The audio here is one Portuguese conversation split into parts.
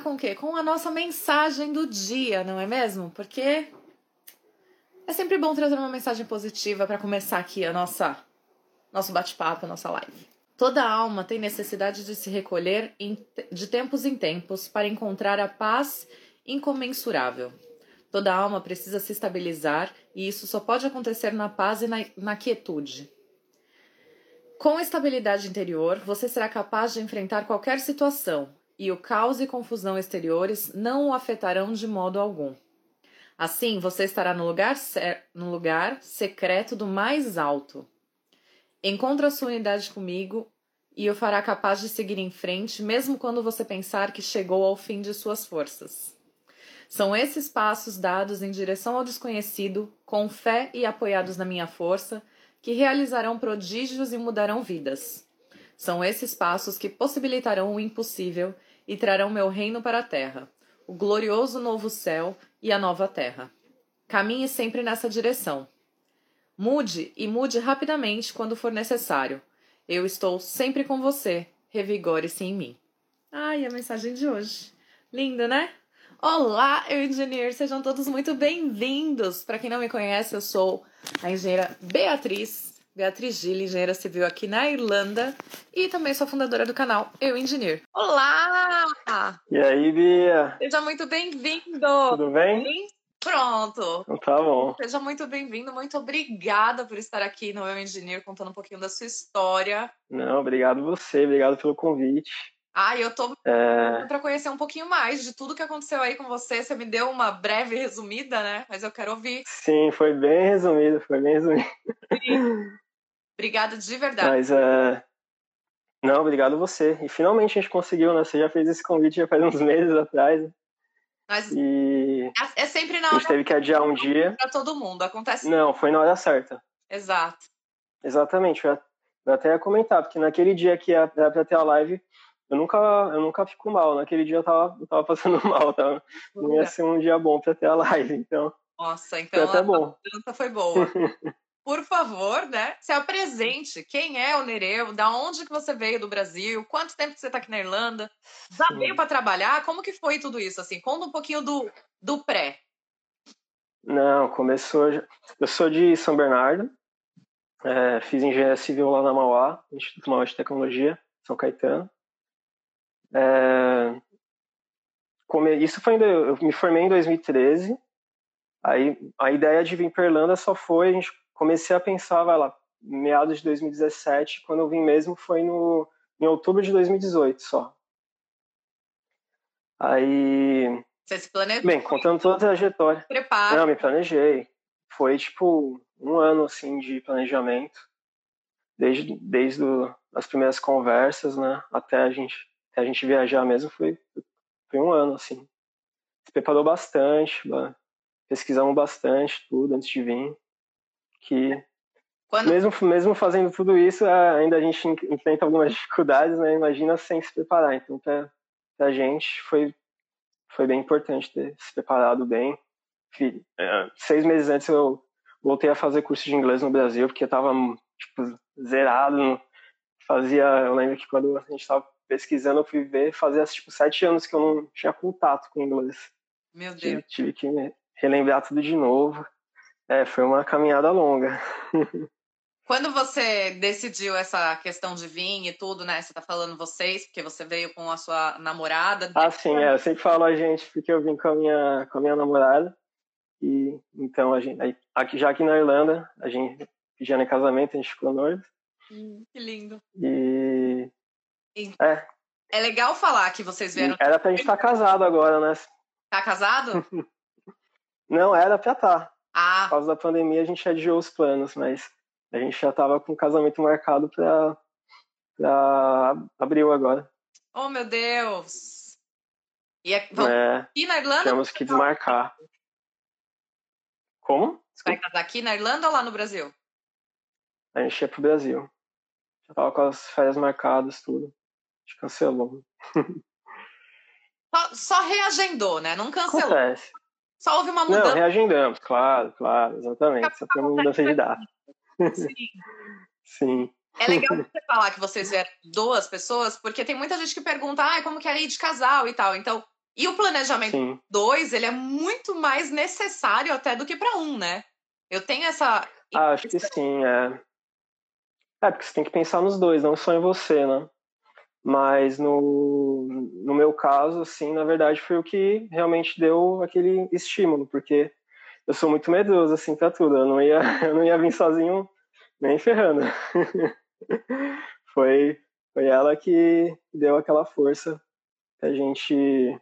com o quê? Com a nossa mensagem do dia, não é mesmo? Porque é sempre bom trazer uma mensagem positiva para começar aqui a nossa nosso bate-papo, nossa live. Toda alma tem necessidade de se recolher de tempos em tempos para encontrar a paz incomensurável. Toda alma precisa se estabilizar e isso só pode acontecer na paz e na, na quietude. Com estabilidade interior, você será capaz de enfrentar qualquer situação e o caos e confusão exteriores não o afetarão de modo algum. Assim, você estará no lugar, no lugar secreto do mais alto. Encontre sua unidade comigo e o fará capaz de seguir em frente, mesmo quando você pensar que chegou ao fim de suas forças. São esses passos dados em direção ao desconhecido, com fé e apoiados na minha força, que realizarão prodígios e mudarão vidas. São esses passos que possibilitarão o impossível e trarão meu reino para a terra, o glorioso novo céu e a nova terra. Caminhe sempre nessa direção. Mude e mude rapidamente quando for necessário. Eu estou sempre com você. Revigore-se em mim. Ai, a mensagem de hoje. Linda, né? Olá, eu engenheiro, sejam todos muito bem-vindos. Para quem não me conhece, eu sou a engenheira Beatriz, Beatriz Gil, engenheira civil aqui na Irlanda e também sou fundadora do canal Eu Engineer. Olá! E aí, Bia? Seja muito bem-vindo. Tudo bem? Pronto. Então tá bom. Seja muito bem-vindo, muito obrigada por estar aqui no Eu Engineer contando um pouquinho da sua história. Não, obrigado você, obrigado pelo convite. Ah, eu tô é... para conhecer um pouquinho mais de tudo que aconteceu aí com você. Você me deu uma breve resumida, né? Mas eu quero ouvir. Sim, foi bem resumido, foi bem resumido. Obrigada de verdade. Mas é. Não, obrigado você. E finalmente a gente conseguiu, né? Você já fez esse convite já faz uns meses atrás. Mas e... é sempre na hora. A gente teve que adiar um dia. Pra todo mundo, acontece. Não, foi na hora certa. Exato. Exatamente. Eu até ia comentar, porque naquele dia que era pra ter a live, eu nunca, eu nunca fico mal. Naquele dia eu tava, eu tava passando mal, tava, não ia ser um dia bom para ter a live, então. Nossa, então foi até bom. a foi boa. Por favor, né? Se apresente. Quem é o Nereu? Da onde que você veio do Brasil? Quanto tempo que você está aqui na Irlanda? Já Sim. veio para trabalhar? Como que foi tudo isso? Assim, conta um pouquinho do, do pré. Não, começou. Eu sou de São Bernardo. É, fiz engenharia civil lá na Mauá, Instituto Mauá de Tecnologia, São Caetano. É, isso foi eu me formei em 2013. Aí a ideia de vir para Irlanda só foi a gente comecei a pensar, vai lá, meados de 2017, quando eu vim mesmo foi no em outubro de 2018 só. Aí você se planejou? Bem, contando toda a trajetória. Prepara. Não, me planejei. Foi tipo um ano assim de planejamento, desde desde do, as primeiras conversas, né, até a gente a gente viajar mesmo foi, foi um ano, assim. Se preparou bastante, pesquisamos bastante tudo antes de vir. Que Quando... mesmo, mesmo fazendo tudo isso, ainda a gente enfrenta algumas dificuldades, né? Imagina sem se preparar. Então, pra, pra gente foi, foi bem importante ter se preparado bem. É, seis meses antes eu voltei a fazer curso de inglês no Brasil, porque eu tava, tipo, zerado. Fazia, eu lembro que quando a gente estava pesquisando, eu fui ver, fazia tipo sete anos que eu não tinha contato com inglês. Meu Deus. Tive, tive que relembrar tudo de novo. É, foi uma caminhada longa. Quando você decidiu essa questão de vir e tudo, né? Você tá falando vocês, porque você veio com a sua namorada. Ah, sim, é. Eu sempre falo a gente, porque eu vim com a minha, com a minha namorada. E então a gente, aqui, já aqui na Irlanda, a gente pedindo casamento, a gente ficou noivo. Hum, que lindo. E é. É legal falar que vocês vieram. Era pra gente estar tá casado agora, né? Tá casado? Não, era pra estar. Tá. Ah. Por causa da pandemia a gente adiou os planos, mas a gente já tava com o casamento marcado pra, pra abril agora. Oh, meu Deus! E, é, vamos... é, e na Irlanda? Temos que desmarcar. Como? Vai casar aqui na Irlanda ou lá no Brasil? A gente ia pro Brasil. Já tava com as férias marcadas, tudo gente cancelou. Só, só, reagendou, né? Não cancelou. Acontece. Só houve uma mudança. Não, reagendamos, claro, claro, exatamente. Só foi uma mudança de data. Sim. Sim. É legal você falar que vocês vieram duas pessoas, porque tem muita gente que pergunta, ah, como que é ir de casal e tal. Então, E o planejamento 2, ele é muito mais necessário até do que para um, né? Eu tenho essa. Acho que sim, é. É, porque você tem que pensar nos dois, não só em você, né? Mas no, no meu caso, assim, na verdade, foi o que realmente deu aquele estímulo, porque eu sou muito medroso, assim, pra tudo. Eu não ia, eu não ia vir sozinho nem ferrando. foi, foi ela que deu aquela força que a gente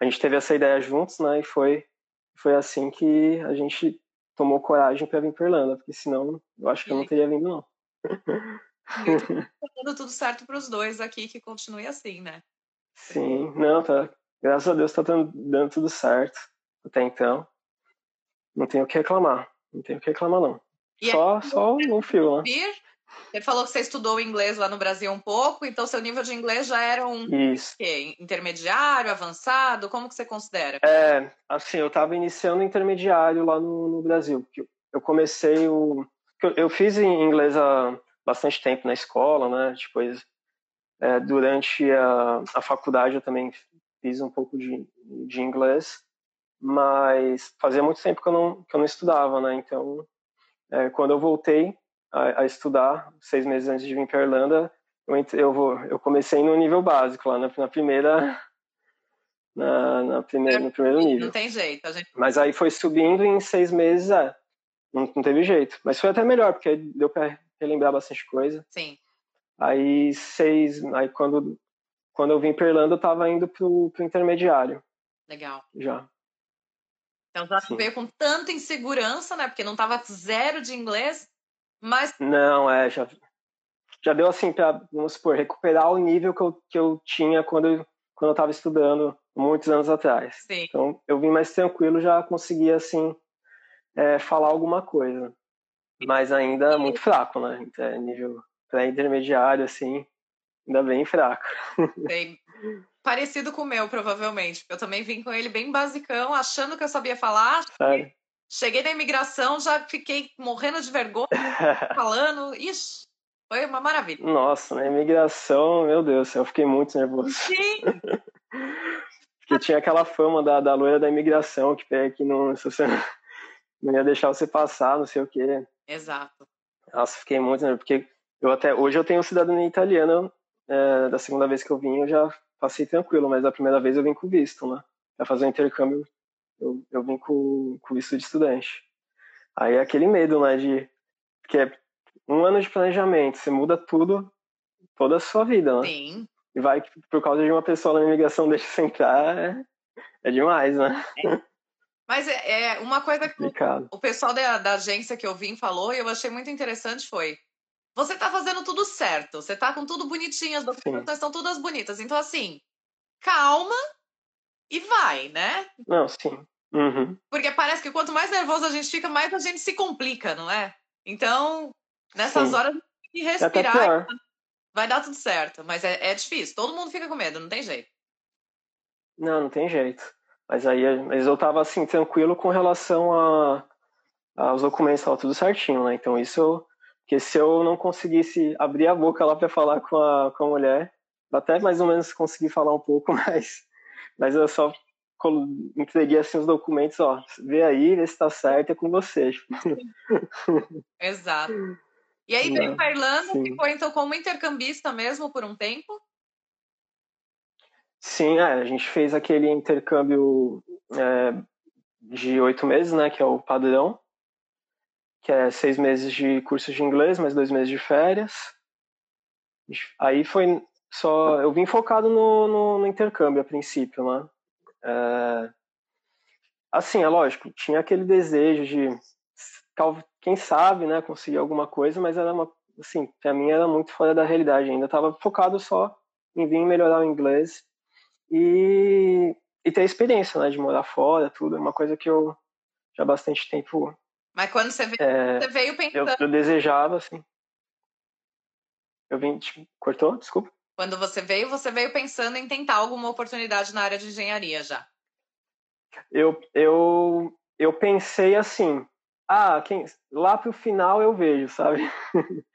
a gente teve essa ideia juntos, né? E foi foi assim que a gente tomou coragem para vir para Irlanda, porque senão eu acho que eu não teria vindo não. Tá dando tudo certo para os dois aqui, que continue assim, né? Sim, não, tá. Graças a Deus tá dando, dando tudo certo até então. Não tenho o que reclamar. Não tenho o que reclamar, não. E só, é, só o fio, né? Você falou que você estudou inglês lá no Brasil um pouco, então seu nível de inglês já era um. Quê? intermediário, avançado? Como que você considera? É, assim, eu estava iniciando intermediário lá no, no Brasil. Eu comecei o. Eu fiz em inglês há bastante tempo na escola, né? Depois, é, durante a, a faculdade, eu também fiz um pouco de, de inglês, mas fazia muito tempo que eu não, que eu não estudava, né? Então, é, quando eu voltei a, a, estudar, seis meses antes de vir para a Irlanda, eu, eu, vou, eu comecei no nível básico, lá na, na primeira. Na, na primeira, no primeiro nível. Não tem jeito. Gente... Mas aí foi subindo e em seis meses, é, não, não teve jeito. Mas foi até melhor, porque deu para relembrar bastante coisa. Sim. Aí seis, aí quando quando eu vim para Irlanda, eu estava indo pro, pro intermediário. Legal. Já. Então já Sim. veio com tanta insegurança, né? Porque não tava zero de inglês, mas. Não, é, já, já deu assim para, vamos supor, recuperar o nível que eu, que eu tinha quando, eu, quando eu estava estudando muitos anos atrás. Sim. Então eu vim mais tranquilo, já conseguia assim é, falar alguma coisa. Mas ainda muito fraco, né? É, nível pré-intermediário, assim, ainda bem fraco. Bem, parecido com o meu, provavelmente. Eu também vim com ele bem basicão, achando que eu sabia falar. Sério? Cheguei na imigração, já fiquei morrendo de vergonha, falando. Ixi, foi uma maravilha. Nossa, na imigração, meu Deus, eu fiquei muito nervoso. Sim! Porque tinha aquela fama da, da loira da imigração, que, que não, se você não ia deixar você passar, não sei o quê. Exato. Nossa, fiquei muito nervoso, porque eu até, hoje eu tenho cidadania italiana, é, da segunda vez que eu vim eu já passei tranquilo, mas da primeira vez eu vim com visto, né? Pra fazer o um intercâmbio, eu, eu vim com, com visto de estudante. Aí é aquele medo, né, de... que é um ano de planejamento, você muda tudo, toda a sua vida, né? Sim. E vai, por causa de uma pessoa na imigração deixa você entrar, é, é demais, né? É. Mas é, é uma coisa que o, o pessoal da, da agência que eu vim falou e eu achei muito interessante foi você tá fazendo tudo certo, você tá com tudo bonitinho, as documentações estão todas bonitas. Então, assim, calma e vai, né? Não, sim. Uhum. Porque parece que quanto mais nervoso a gente fica, mais a gente se complica, não é? Então, nessas sim. horas, e é respirar. vai dar tudo certo. Mas é, é difícil. Todo mundo fica com medo, não tem jeito. Não, não tem jeito. Mas aí mas eu tava assim, tranquilo com relação a, aos documentos, tava tudo certinho, né? Então isso eu, porque se eu não conseguisse abrir a boca lá para falar com a, com a mulher, até mais ou menos consegui falar um pouco, mas, mas eu só entreguei assim os documentos, ó, vê aí, vê se tá certo, é com você. Exato. E aí veio para Irlanda, Sim. ficou então como intercambista mesmo por um tempo? Sim, é, a gente fez aquele intercâmbio é, de oito meses, né, que é o padrão que é seis meses de curso de inglês, mais dois meses de férias. Aí foi só. Eu vim focado no, no, no intercâmbio a princípio, né? É, assim, é lógico, tinha aquele desejo de, quem sabe, né, conseguir alguma coisa, mas era uma. Assim, pra mim era muito fora da realidade ainda. estava focado só em vir melhorar o inglês e, e ter experiência, né, de morar fora, tudo. É uma coisa que eu já há bastante tempo mas quando você veio, é, você veio pensando. Eu, eu, desejava, assim. Eu vim. Tipo, cortou? Desculpa. Quando você veio, você veio pensando em tentar alguma oportunidade na área de engenharia já? Eu, eu, eu pensei assim. Ah, quem, lá pro final eu vejo, sabe?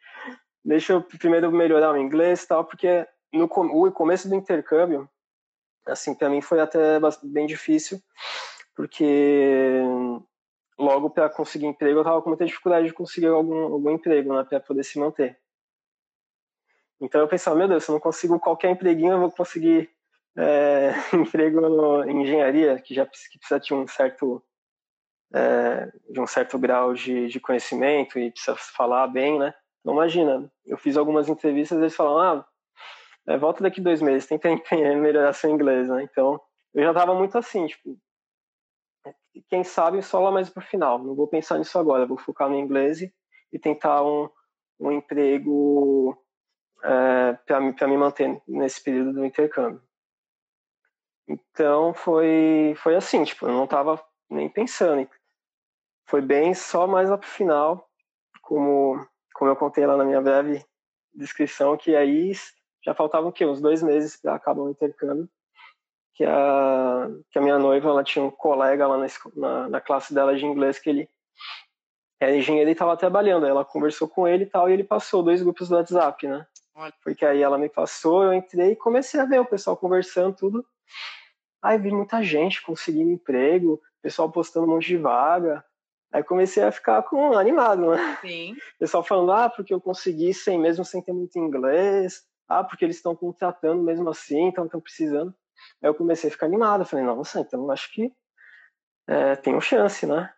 Deixa eu primeiro melhorar o inglês e tal, porque no o começo do intercâmbio assim, para mim foi até bem difícil, porque logo para conseguir emprego eu tava com muita dificuldade de conseguir algum, algum emprego, né, para poder se manter. Então eu pensava, meu Deus, se eu não consigo qualquer empreguinho, eu vou conseguir é, emprego em engenharia, que já que precisa de um certo é, de um certo grau de, de conhecimento e precisa falar bem, né? Então imagina, eu fiz algumas entrevistas, eles falam, ah, é, volta daqui dois meses, tenta melhorar seu inglês, né? Então eu já tava muito assim, tipo, quem sabe só lá mais pro final. Não vou pensar nisso agora, vou focar no inglês e tentar um, um emprego é, para me manter nesse período do intercâmbio. Então foi foi assim, tipo, eu não estava nem pensando. Foi bem só mais lá pro final, como como eu contei lá na minha breve descrição, que aí já faltavam o quê? Uns dois meses para acabar o intercâmbio. Que a, que a minha noiva ela tinha um colega lá na, na, na classe dela de inglês que ele era engenheiro e estava trabalhando. Ela conversou com ele e tal, e ele passou dois grupos do WhatsApp, né? Porque aí ela me passou, eu entrei e comecei a ver o pessoal conversando, tudo. Aí vi muita gente conseguindo emprego, pessoal postando um monte de vaga. Aí comecei a ficar com, animado, né? Sim. Pessoal falando, ah, porque eu consegui sem, mesmo sem ter muito inglês. Ah, porque eles estão contratando mesmo assim, então estão precisando. Aí eu comecei a ficar animado. Falei, nossa, então acho que é, tenho chance, né?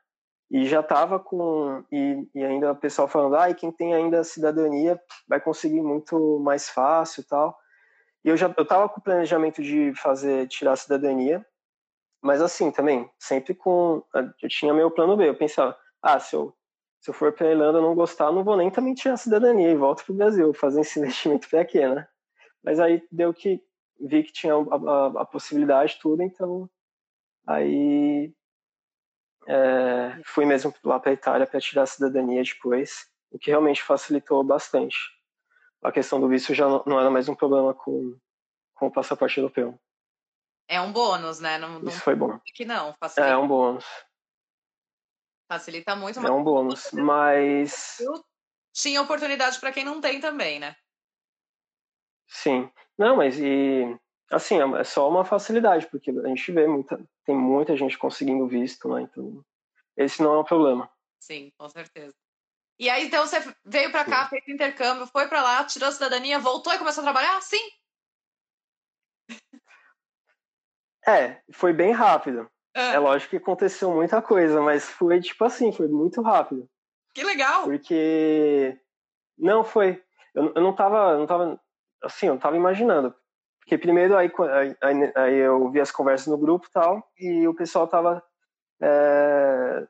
e já estava com e, e, ainda o pessoal falando ah e quem tem ainda cidadania vai conseguir muito mais fácil tal e eu já eu estava com o planejamento de fazer tirar a cidadania mas assim também sempre com eu tinha meu plano B eu pensava ah se eu se eu for para Irlanda não gostar não vou nem também tirar a cidadania e volto para o Brasil fazer esse investimento para quê né mas aí deu que vi que tinha a, a, a possibilidade tudo então aí é, fui mesmo lá para a Itália para tirar a cidadania depois, o que realmente facilitou bastante. A questão do visto já não era mais um problema com, com o passaporte europeu. É um bônus, né? Não, não Isso foi bom. Que não, facilita. É um bônus. Facilita muito. É um bônus, mas... Tinha oportunidade para quem não tem também, né? Sim. Não, mas e assim, é, é só uma facilidade, porque a gente vê muita, tem muita gente conseguindo visto, né? Então, esse não é um problema. Sim, com certeza. E aí, então, você veio para cá, fez intercâmbio, foi para lá, tirou a cidadania, voltou e começou a trabalhar? Sim? É, foi bem rápido. É. é lógico que aconteceu muita coisa, mas foi tipo assim, foi muito rápido. Que legal! Porque. Não, foi. Eu, eu não tava. Não tava. Assim, eu tava imaginando. Porque primeiro aí, aí, aí, eu vi as conversas no grupo e tal, e o pessoal tava, é,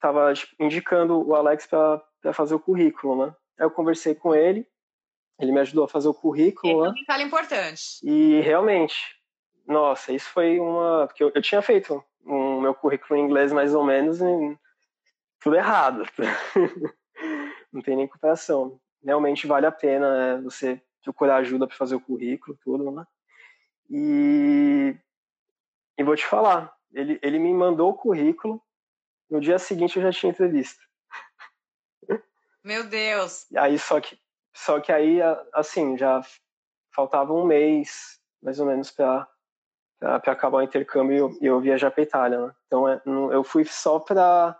tava tipo, indicando o Alex para fazer o currículo, né? Aí eu conversei com ele, ele me ajudou a fazer o currículo, Esse né? É um importante. E realmente, nossa, isso foi uma... Porque eu, eu tinha feito um meu currículo em inglês mais ou menos tudo errado. Não tem nem comparação. Realmente vale a pena né, você procurar ajuda para fazer o currículo, tudo, né? E, e vou te falar, ele, ele me mandou o currículo, no dia seguinte eu já tinha entrevista. Meu Deus! Aí só que, só que aí, assim, já faltava um mês, mais ou menos, para para acabar o intercâmbio e eu, eu viajar para Itália, né? Então é, eu fui só para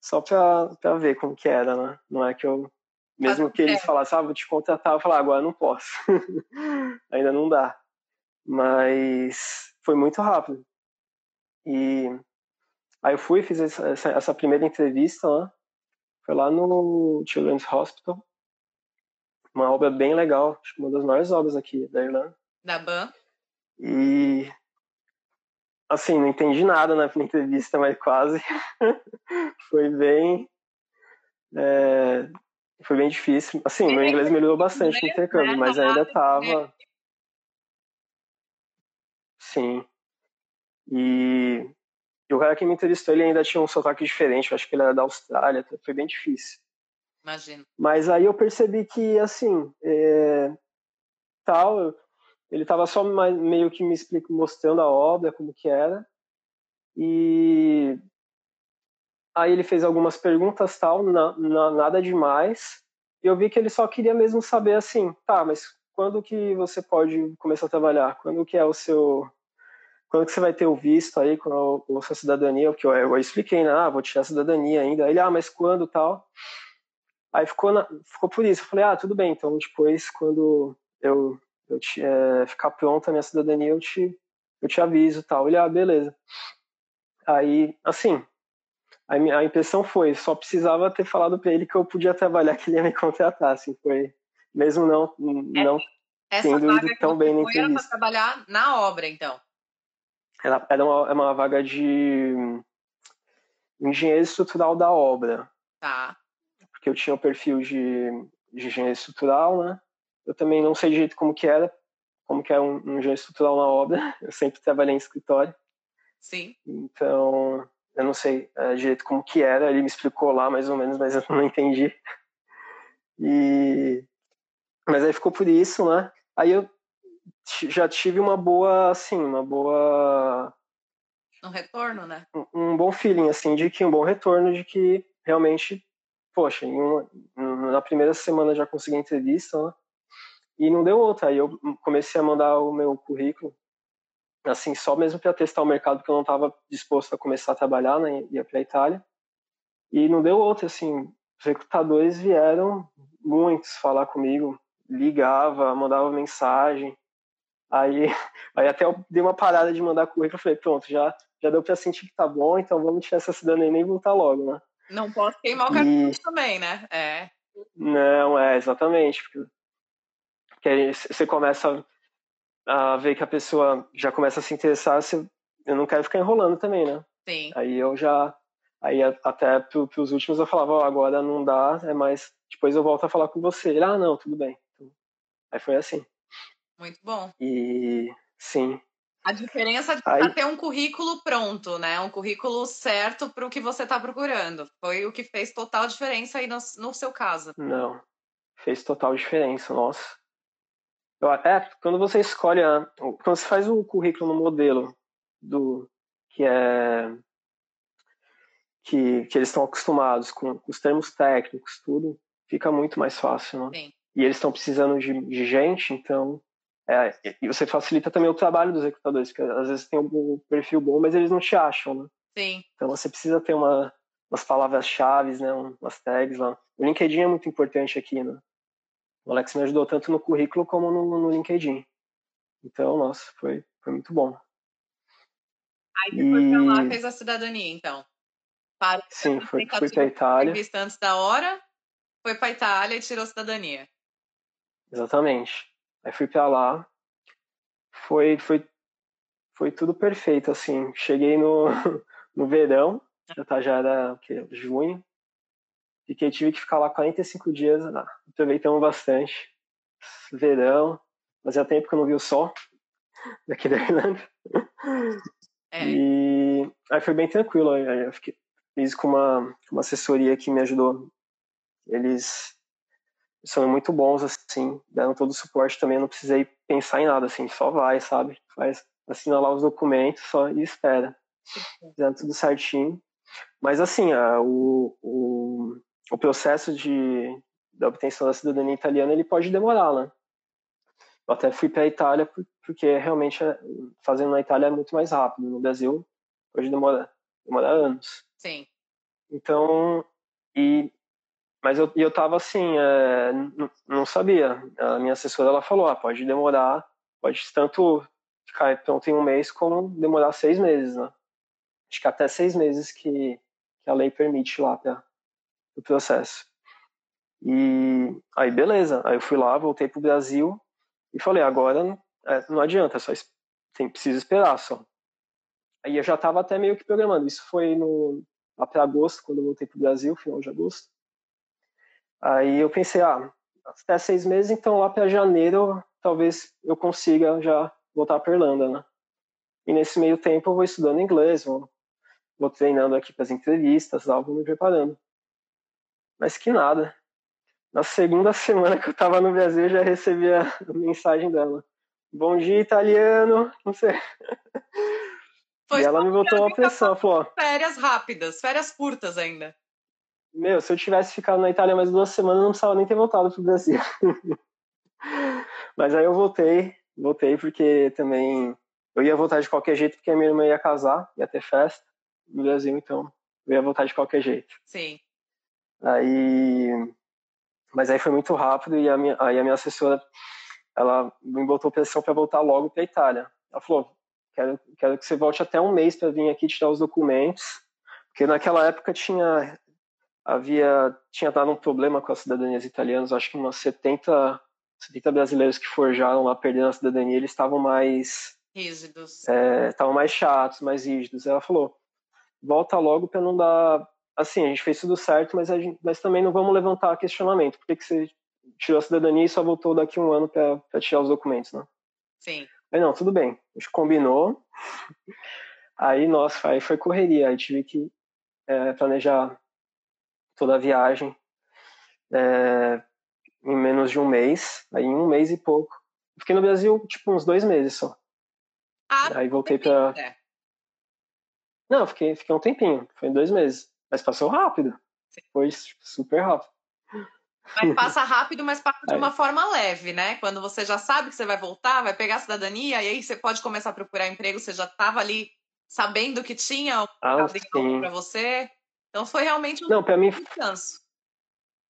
só para ver como que era, né? Não é que eu mesmo que eles falassem, ah, vou te contratar, eu falar, agora não posso. Ainda não dá. Mas foi muito rápido. E aí eu fui, fiz essa, essa primeira entrevista lá. Foi lá no Children's Hospital. Uma obra bem legal, acho que uma das maiores obras aqui da Irlanda. Da BAN. E assim, não entendi nada na entrevista, mas quase. foi bem. É, foi bem difícil. Assim, meu inglês melhorou bastante no intercâmbio, mas ainda tava. Sim. E, e o cara que me entrevistou, ele ainda tinha um sotaque diferente. Eu acho que ele era da Austrália. Foi bem difícil. Imagino. Mas aí eu percebi que, assim, é, tal, ele estava só meio que me mostrando a obra, como que era. E aí ele fez algumas perguntas, tal, na, na, nada demais. E eu vi que ele só queria mesmo saber, assim, tá, mas quando que você pode começar a trabalhar? Quando que é o seu quando que você vai ter o visto aí com a, sua cidadania? Porque eu, eu expliquei, né? Ah, vou tirar a cidadania ainda. Ele, ah, mas quando tal? Aí ficou, na, ficou por isso. Eu falei, ah, tudo bem, então depois, quando eu, eu te, é, ficar pronta a minha cidadania, eu te, eu te aviso tal. Ele, ah, beleza. Aí, assim, a, minha, a impressão foi, só precisava ter falado para ele que eu podia trabalhar, que ele ia me contratar, assim, foi, mesmo não, não essa tendo ido tão bem na entrevista. Era para trabalhar na obra, então? Ela era uma, é uma vaga de engenheiro estrutural da obra. Tá porque eu tinha o perfil de, de engenharia estrutural, né? Eu também não sei direito como que era, como que é um, um engenheiro estrutural na obra. Eu sempre trabalhei em escritório. Sim. Então, eu não sei é, direito como que era. Ele me explicou lá mais ou menos, mas eu não entendi. E mas aí ficou por isso, né? Aí eu já tive uma boa, assim, uma boa um retorno, né? Um, um bom feeling, assim, de que um bom retorno de que realmente poxa, uma, na primeira semana já consegui a entrevista, né? E não deu outra. Aí eu comecei a mandar o meu currículo, assim, só mesmo para testar o mercado, porque eu não estava disposto a começar a trabalhar, né? Ia para a Itália. E não deu outra, assim. Os recrutadores vieram, muitos, falar comigo, ligava, mandava mensagem. Aí, aí até eu dei uma parada de mandar currículo, falei, pronto, já, já deu para sentir que tá bom, então vamos tirar essa cidadania e voltar logo, né? Não posso queimar o cartucho e... também, né? É. Não, é, exatamente. Porque aí você começa a ver que a pessoa já começa a se interessar, você, eu não quero ficar enrolando também, né? Sim. Aí eu já. Aí até pro, pros últimos eu falava, ó, oh, agora não dá, é mais. Depois eu volto a falar com você. Ele, ah, não, tudo bem. Aí foi assim. Muito bom. E sim. A diferença de Aí... ter um currículo pronto, né? Um currículo certo para o que você está procurando. Foi o que fez total diferença aí no, no seu caso. Não, fez total diferença, nossa. É, quando você escolhe, a, quando você faz o currículo no modelo do que é que, que eles estão acostumados com, com, os termos técnicos, tudo, fica muito mais fácil, né? Sim. E eles estão precisando de, de gente, então é, e você facilita também o trabalho dos recrutadores, porque às vezes tem um perfil bom, mas eles não te acham, né? Sim. Então você precisa ter uma, umas palavras-chave, né? Umas tags lá. O LinkedIn é muito importante aqui, né? O Alex me ajudou tanto no currículo como no, no LinkedIn. Então, nossa, foi, foi muito bom. Aí você e... foi pra lá fez a cidadania, então? Para Sim, foi, fui pra Itália. Antes da hora, foi pra Itália e tirou a cidadania. Exatamente. Aí fui para lá. Foi, foi, foi tudo perfeito, assim. Cheguei no, no verão, já, tá, já era que, junho. Fiquei, tive que ficar lá 45 dias, ah, aproveitamos bastante. Verão, fazia tempo que eu não vi o sol daqui da Irlanda. É. E aí foi bem tranquilo. Aí eu fiquei, fiz com uma, uma assessoria que me ajudou. Eles são muito bons, assim, deram todo o suporte também, eu não precisei pensar em nada, assim, só vai, sabe? Faz, assina lá os documentos só e espera. Fizeram tudo certinho. Mas, assim, a, o, o, o processo de, da obtenção da cidadania italiana, ele pode demorar, né? Eu até fui para a Itália porque realmente é, fazendo na Itália é muito mais rápido. No Brasil, pode demorar, demorar anos. Sim. Então, e mas eu, eu tava assim, é, não sabia. A minha assessora ela falou: ah, pode demorar, pode tanto ficar pronto em um mês como demorar seis meses, né? Acho que até seis meses que, que a lei permite lá para o processo. E aí, beleza. Aí eu fui lá, voltei pro Brasil e falei: agora é, não adianta, só tem, preciso esperar só. Aí eu já tava até meio que programando. Isso foi no, lá para agosto, quando eu voltei pro Brasil, final de agosto. Aí eu pensei, ah, até seis meses, então lá para janeiro talvez eu consiga já voltar para Irlanda, né? E nesse meio tempo eu vou estudando inglês, vou, vou treinando aqui para as entrevistas, lá, vou me preparando. Mas que nada. Na segunda semana que eu estava no Brasil, eu já recebi a mensagem dela. Bom dia, italiano. Não sei. Foi e ela me botou uma pressão, falou. Férias rápidas, férias curtas ainda. Meu, se eu tivesse ficado na Itália mais duas semanas, eu não precisava nem ter voltado pro Brasil. Mas aí eu voltei, voltei porque também eu ia voltar de qualquer jeito porque a minha irmã ia casar, ia ter festa no Brasil, então eu ia voltar de qualquer jeito. Sim. Aí, mas aí foi muito rápido e a minha, aí a minha assessora, ela me botou pressão para voltar logo para Itália. Ela falou, quero, quero que você volte até um mês para vir aqui tirar os documentos, porque naquela época tinha havia tinha dado um problema com as cidadanias italianas, acho que umas 70 70 brasileiros que forjaram lá perdendo a cidadania, eles estavam mais rígidos. É, estavam mais chatos, mais rígidos. Ela falou: volta logo para não dar. Assim, a gente fez tudo certo, mas, a gente, mas também não vamos levantar questionamento. Por que, que você tirou a cidadania e só voltou daqui um ano para tirar os documentos, né? Sim. Aí não, tudo bem. A gente combinou. Aí, nossa, aí foi correria. Aí tive que é, planejar toda a viagem é, em menos de um mês. Aí em um mês e pouco. Fiquei no Brasil, tipo, uns dois meses só. Ah, aí voltei para é. Não, fiquei, fiquei um tempinho, foi dois meses. Mas passou rápido. Foi super rápido. Mas passa rápido, mas passa de uma forma leve, né? Quando você já sabe que você vai voltar, vai pegar a cidadania, e aí você pode começar a procurar emprego, você já estava ali sabendo que tinha um ah, para você. Então foi realmente um Não, para mim descanso.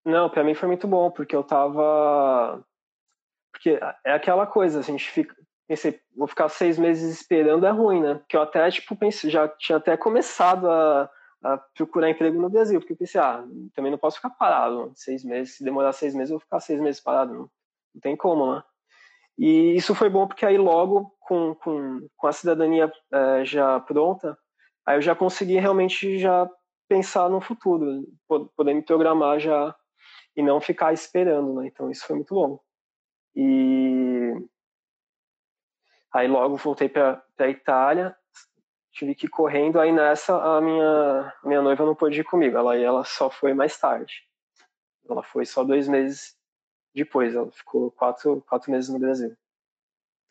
Não, para mim foi muito bom, porque eu tava porque é aquela coisa, a gente fica pensei, vou ficar seis meses esperando é ruim, né? Porque eu até, tipo, pensei, já tinha até começado a, a procurar emprego no Brasil, porque eu pensei, ah, também não posso ficar parado seis meses, se demorar seis meses, eu vou ficar seis meses parado, não, não tem como, né? E isso foi bom porque aí logo, com, com, com a cidadania é, já pronta, aí eu já consegui realmente já pensar no futuro, poder me programar já e não ficar esperando, né? Então isso foi muito bom. E Aí logo voltei para a Itália, tive que ir correndo. Aí nessa a minha, minha noiva não pôde ir comigo, ela, ela só foi mais tarde. Ela foi só dois meses depois, ela ficou quatro, quatro meses no Brasil.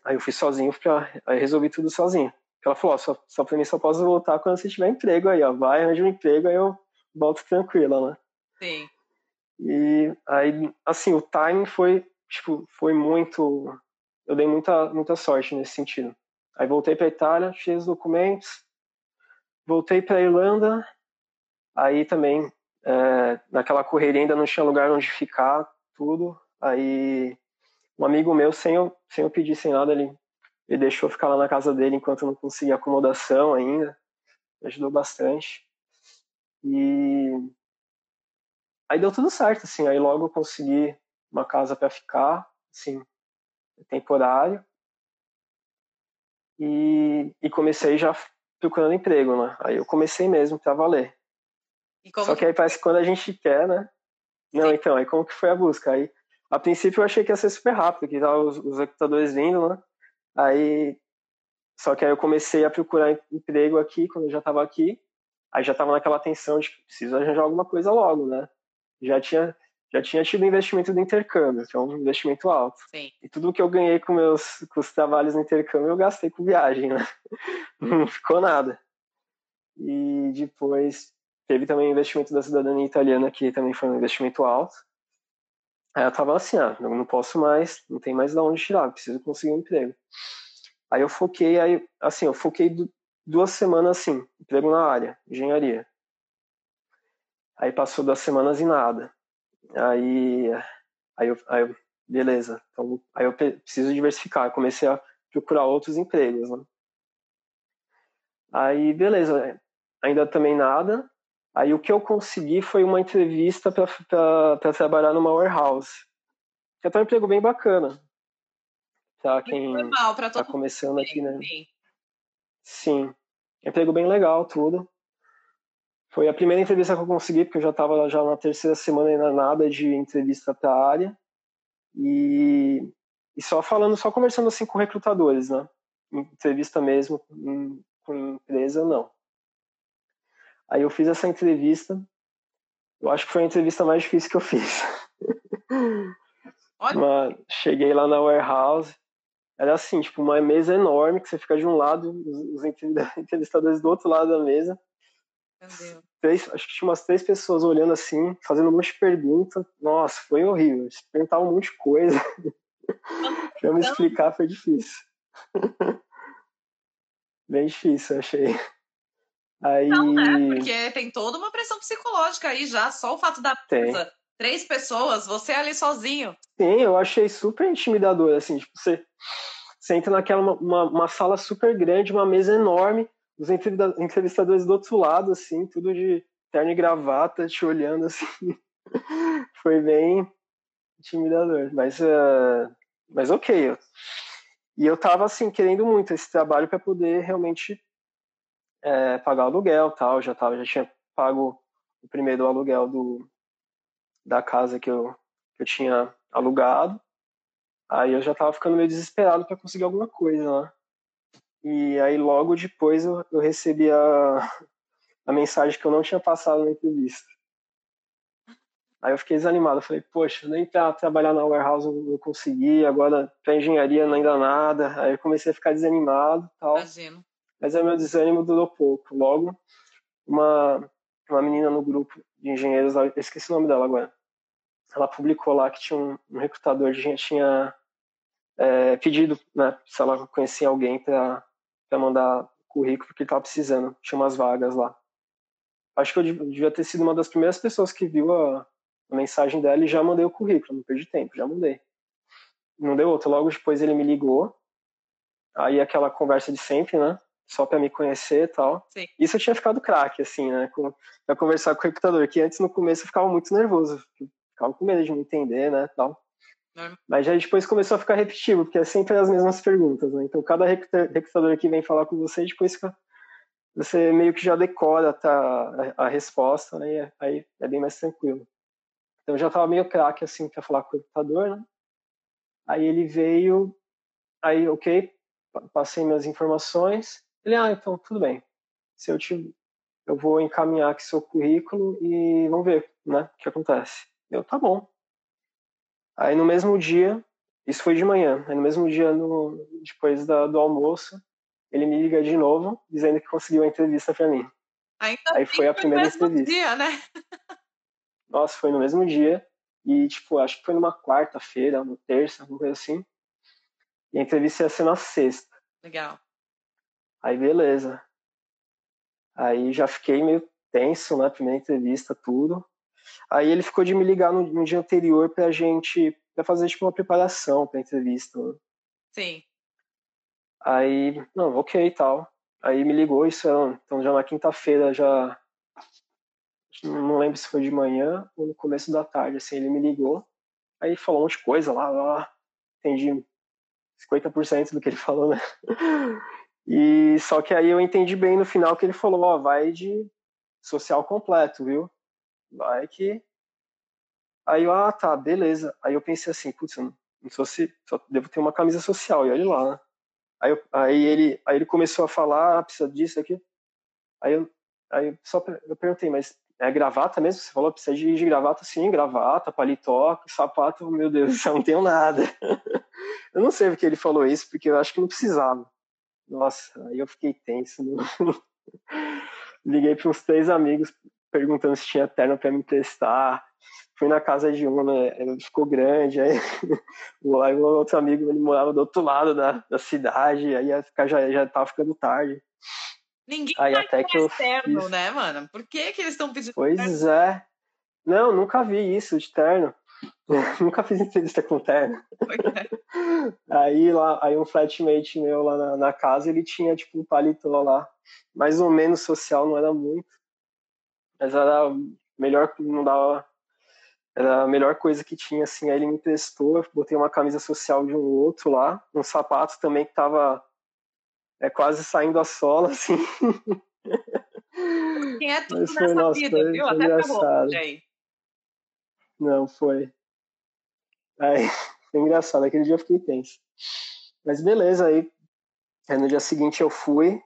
Aí eu fui sozinho, pra, aí resolvi tudo sozinho. Ela falou, ó, só, só pra mim só posso voltar quando você tiver emprego aí, ó. Vai, arranja um emprego, aí eu volto tranquila, né? Sim. E aí, assim, o timing foi, tipo, foi muito eu dei muita, muita sorte nesse sentido. Aí voltei para Itália, fiz os documentos, voltei para Irlanda, aí também é, naquela correria ainda não tinha lugar onde ficar, tudo. Aí um amigo meu, sem eu, sem eu pedir, sem nada, ele, ele deixou ficar lá na casa dele enquanto eu não conseguia acomodação ainda. Me ajudou bastante. E aí deu tudo certo, assim. Aí logo eu consegui uma casa para ficar, assim, temporário. E, e comecei já procurando emprego, né? Aí eu comecei mesmo para valer. Só que aí parece que quando a gente quer, né? Não, Sim. então, aí como que foi a busca? Aí, a princípio eu achei que ia ser super rápido, que tava os, os recrutadores vindo, né? Aí, só que aí eu comecei a procurar emprego aqui, quando eu já estava aqui. Aí já estava naquela tensão de que preciso arranjar alguma coisa logo, né? Já tinha já tinha tido investimento do intercâmbio, que é um investimento alto. Sim. E tudo que eu ganhei com meus com os trabalhos no intercâmbio eu gastei com viagem, né? Não ficou nada. E depois teve também o investimento da cidadania italiana, que também foi um investimento alto. Aí eu tava assim, ah, eu não posso mais, não tem mais de onde tirar, preciso conseguir um emprego. Aí eu foquei, aí, assim, eu foquei duas semanas assim, emprego na área, engenharia. Aí passou duas semanas e nada. Aí, aí, eu, aí eu, beleza. Então, aí eu preciso diversificar. Comecei a procurar outros empregos, né? Aí, beleza. Ainda também nada. Aí o que eu consegui foi uma entrevista para trabalhar numa warehouse. Que é um emprego bem bacana. Pra quem está começando aqui, né? Sim. Emprego bem legal, tudo. Foi a primeira entrevista que eu consegui, porque eu já estava já na terceira semana ainda nada de entrevista para a área. E, e só falando, só conversando assim com recrutadores, né? Entrevista mesmo com empresa, não. Aí eu fiz essa entrevista. Eu acho que foi a entrevista mais difícil que eu fiz. Uma, cheguei lá na warehouse. Era assim, tipo, uma mesa enorme que você fica de um lado, os entrevistadores do outro lado da mesa. Três, acho que tinha umas três pessoas olhando assim, fazendo um monte de perguntas. Nossa, foi horrível. Eles perguntavam um monte de coisa. pra me explicar foi difícil. bem difícil, achei. Aí... Não, né? Porque tem toda uma pressão psicológica aí já, só o fato da coisa. Três pessoas, você ali sozinho. Sim, eu achei super intimidador, assim, tipo, você, você entra naquela uma, uma sala super grande, uma mesa enorme, os entrevistadores do outro lado, assim, tudo de terno e gravata, te olhando, assim. Foi bem intimidador, mas, uh, mas ok. E eu tava, assim, querendo muito esse trabalho para poder realmente é, pagar o aluguel tal. Já, tava, já tinha pago o primeiro aluguel do, da casa que eu, que eu tinha alugado. Aí eu já tava ficando meio desesperado para conseguir alguma coisa né? E aí logo depois eu, eu recebi a, a mensagem que eu não tinha passado na entrevista. Aí eu fiquei desanimado, eu falei, poxa, nem pra trabalhar na warehouse eu consegui, agora pra engenharia não ainda nada. Aí eu comecei a ficar desanimado tal. Imagino. Mas aí meu desânimo durou pouco. Logo, uma, uma menina no grupo de engenheiros, eu esqueci o nome dela agora, ela publicou lá que tinha um, um recrutador de gente tinha é, pedido, né, se ela conhecia alguém para mandar currículo, porque estava precisando, tinha umas vagas lá. Acho que eu devia ter sido uma das primeiras pessoas que viu a, a mensagem dela e já mandei o currículo, não perdi tempo, já mandei. Não deu outro, logo depois ele me ligou, aí aquela conversa de sempre, né? Só para me conhecer e tal. Sim. Isso eu tinha ficado craque, assim, né? Com, pra conversar com o recrutador, que antes no começo eu ficava muito nervoso, ficava com medo de me entender, né? Tal. Mas já depois começou a ficar repetitivo, porque é sempre as mesmas perguntas, né? Então cada recrutador que vem falar com você, depois você meio que já decora tá, a, resposta, né? Aí é bem mais tranquilo. Então eu já estava meio craque assim para falar com o computador, né? Aí ele veio, aí ok, passei minhas informações. Ele, ah, então tudo bem. Se eu te, eu vou encaminhar aqui seu currículo e vamos ver, né, o que acontece. Eu, tá bom. Aí no mesmo dia, isso foi de manhã, aí no mesmo dia, no, depois da, do almoço, ele me liga de novo, dizendo que conseguiu a entrevista para mim. Ainda aí foi a primeira entrevista. Dia, né? Nossa, foi no mesmo dia. E, tipo, acho que foi numa quarta-feira, uma terça, alguma coisa assim. E a entrevista ia ser na sexta. Legal. Aí, beleza. Aí já fiquei meio tenso, né? Primeira entrevista, tudo. Aí ele ficou de me ligar no, no dia anterior pra gente pra fazer, tipo, uma preparação pra entrevista. Né? Sim. Aí, não, ok e tal. Aí me ligou, isso era, então já na quinta-feira já não lembro se foi de manhã ou no começo da tarde, assim, ele me ligou, aí falou um monte de coisa lá, lá, entendi 50% do que ele falou, né? E só que aí eu entendi bem no final que ele falou, ó, vai de social completo, viu? Vai que Aí eu, ah, tá, beleza. Aí eu pensei assim, putz, eu não sou se, só devo ter uma camisa social, e olha lá, né? Aí, eu, aí, ele, aí ele começou a falar, ah, precisa disso aqui. Aí eu, aí só eu perguntei, mas é gravata mesmo? Você falou, precisa de, de gravata? Sim, gravata, paletó, sapato, meu Deus, eu não tenho nada. eu não sei porque ele falou isso, porque eu acho que não precisava. Nossa, aí eu fiquei tenso. Liguei para uns três amigos perguntando se tinha terno para me testar. Fui na casa de uma, né? ficou grande. Aí, aí um outro amigo ele morava do outro lado da, da cidade, aí ia ficar, já, já tava ficando tarde. Ninguém aí até que externo, fiz... né, mano? Por que, que eles estão pedindo Pois terno? é. Não, nunca vi isso de terno. nunca fiz entrevista com terno. É. aí lá, aí um flatmate meu lá na, na, casa, ele tinha tipo um paletó lá, mais ou menos social, não era muito. Mas era melhor, não dava. Era a melhor coisa que tinha, assim. Aí ele me emprestou, botei uma camisa social de um outro lá, um sapato também que tava é quase saindo a sola, assim. Quem é tudo Mas foi, nessa nossa, vida, foi, viu? Foi Até engraçado. aí. Não, foi. Aí, foi engraçado, aquele dia eu fiquei tenso. Mas beleza, aí no dia seguinte eu fui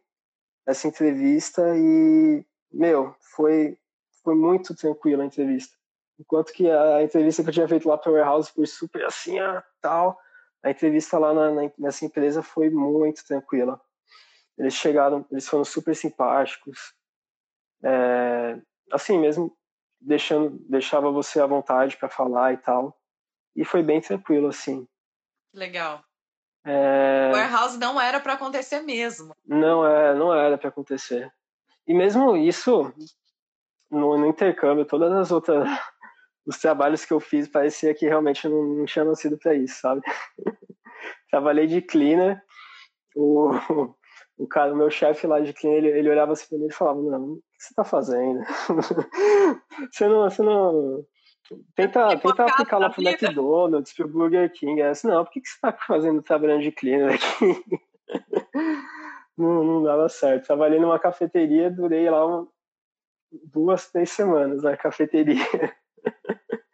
essa entrevista e, meu, foi, foi muito tranquila a entrevista. Enquanto que a entrevista que eu tinha feito lá para o Warehouse foi super assim, ah, tal, a entrevista lá na, nessa empresa foi muito tranquila. Eles chegaram, eles foram super simpáticos. É, assim mesmo, deixando, deixava você à vontade para falar e tal. E foi bem tranquilo, assim. Legal. É... Warehouse não era para acontecer mesmo. Não, é, não era para acontecer. E mesmo isso, no, no, intercâmbio, todas as outras. Os trabalhos que eu fiz parecia que realmente não, não tinha nascido para isso, sabe? Trabalhei de cleaner, o, o cara, o meu chefe lá de cleaner, ele, ele olhava assim pra mim e falava: Não, o que você tá fazendo? você não. Você não Tenta, tenta aplicar lá pro McDonald's, pro Burger King. É assim, não, por que, que você tá fazendo trabalhando de cleaner aqui? não, não dava certo. Trabalhei numa cafeteria, durei lá duas, três semanas na cafeteria.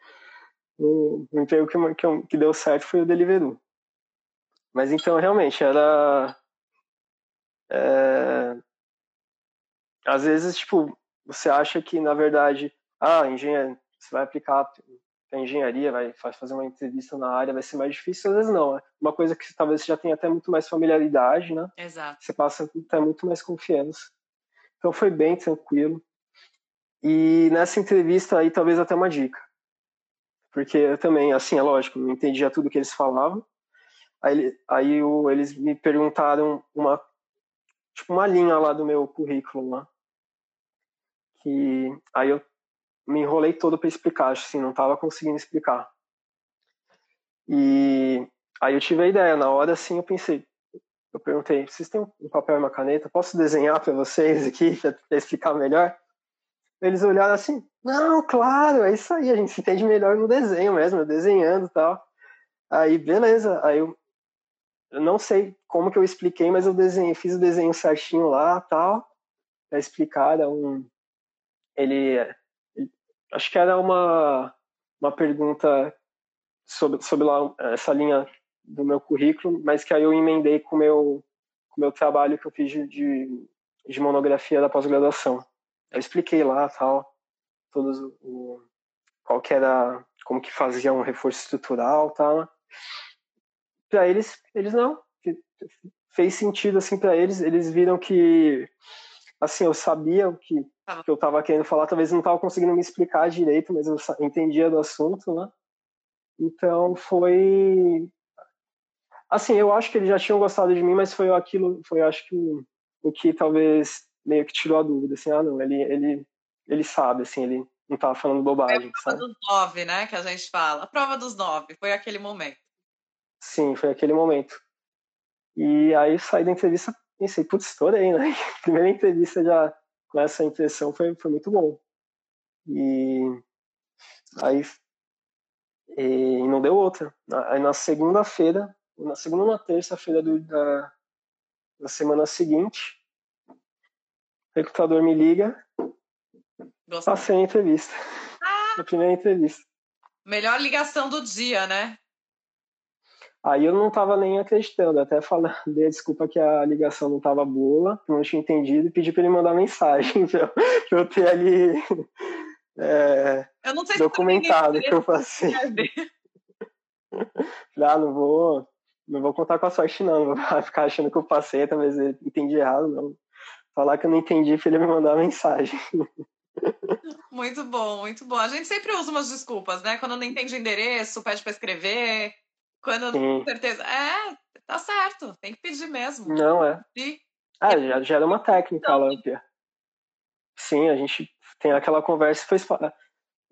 o, emprego que, que, que deu certo foi o Deliveroo. Mas então, realmente, era. É, às vezes, tipo, você acha que, na verdade, ah, engenheiro, você vai aplicar a engenharia, vai fazer uma entrevista na área, vai ser mais difícil, às vezes não. É uma coisa que talvez você já tenha até muito mais familiaridade, né? Exato. Você passa a ter muito mais confiança. Então foi bem tranquilo. E nessa entrevista aí, talvez até uma dica. Porque eu também, assim, é lógico, não entendia tudo que eles falavam. Aí, aí eles me perguntaram uma, tipo, uma linha lá do meu currículo lá. Que aí eu me enrolei todo para explicar, assim, não estava conseguindo explicar. E aí eu tive a ideia, na hora assim eu pensei, eu perguntei, vocês têm um papel e uma caneta? Posso desenhar para vocês aqui para explicar melhor? Eles olharam assim, não, claro, é isso aí, a gente se entende melhor no desenho mesmo, desenhando e tal. Aí, beleza, aí eu, eu não sei como que eu expliquei, mas eu desenhei, fiz o desenho certinho lá, tal, para explicar, um, ele acho que era uma, uma pergunta sobre, sobre lá, essa linha do meu currículo, mas que aí eu emendei com meu, o com meu trabalho que eu fiz de, de monografia da pós-graduação. Eu expliquei lá, tal, todos o, qual que era, como que fazia um reforço estrutural, tal. Para eles, eles não, fez sentido assim para eles, eles viram que assim, eu sabia o que Tava. que eu estava querendo falar, talvez não estava conseguindo me explicar direito, mas eu entendia do assunto, né? Então foi assim, eu acho que eles já tinham gostado de mim, mas foi aquilo, foi acho que o que talvez meio que tirou a dúvida, assim, ah, não, ele ele ele sabe, assim, ele não estava falando bobagem, foi a prova sabe? dos nove, né, que a gente fala. A prova dos nove, foi aquele momento. Sim, foi aquele momento. E aí saí da entrevista, pensei, putz, estourei, né? Primeira entrevista já com essa impressão foi, foi muito bom. E aí e não deu outra. Aí na segunda-feira, na segunda ou na terça-feira da, da semana seguinte, recrutador me liga, Gostou. passei a entrevista. Ah! A primeira entrevista. Melhor ligação do dia, né? Aí eu não estava nem acreditando, até falei, dei a desculpa que a ligação não estava boa, que não tinha entendido, e pedi para ele mandar mensagem para eu ter ali é, eu não sei documentado que eu passei. ah, não vou, não vou contar com a sorte não, não vou ficar achando que eu passei, talvez eu entendi errado, não. Falar que eu não entendi para ele me mandar mensagem. Muito bom, muito bom. A gente sempre usa umas desculpas, né? Quando não entende o endereço, pede para escrever. Quando, com certeza. É, tá certo. Tem que pedir mesmo. Não, é. E... Ah, já, já era uma técnica lá, Pia. Sim, a gente tem aquela conversa e depois fala,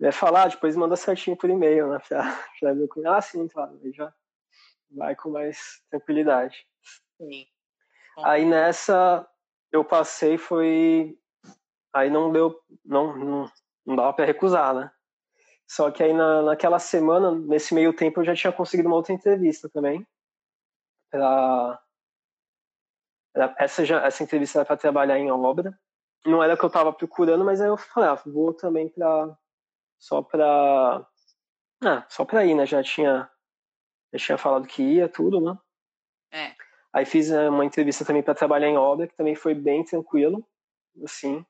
é falar, depois manda certinho por e-mail, né? Já, já viu com... Ah, sim, claro. Aí já vai com mais tranquilidade. Sim. Aí nessa eu passei, foi. Aí não deu. Não, não, não dava pra recusar, né? Só que aí na, naquela semana, nesse meio tempo, eu já tinha conseguido uma outra entrevista também. Pra, essa, já, essa entrevista era para trabalhar em obra. Não era o que eu estava procurando, mas aí eu falei, ah, vou também para só para ah, só para ir, né? Já tinha já tinha falado que ia tudo, né? É. Aí fiz eh, uma entrevista também para trabalhar em obra, que também foi bem tranquilo, assim.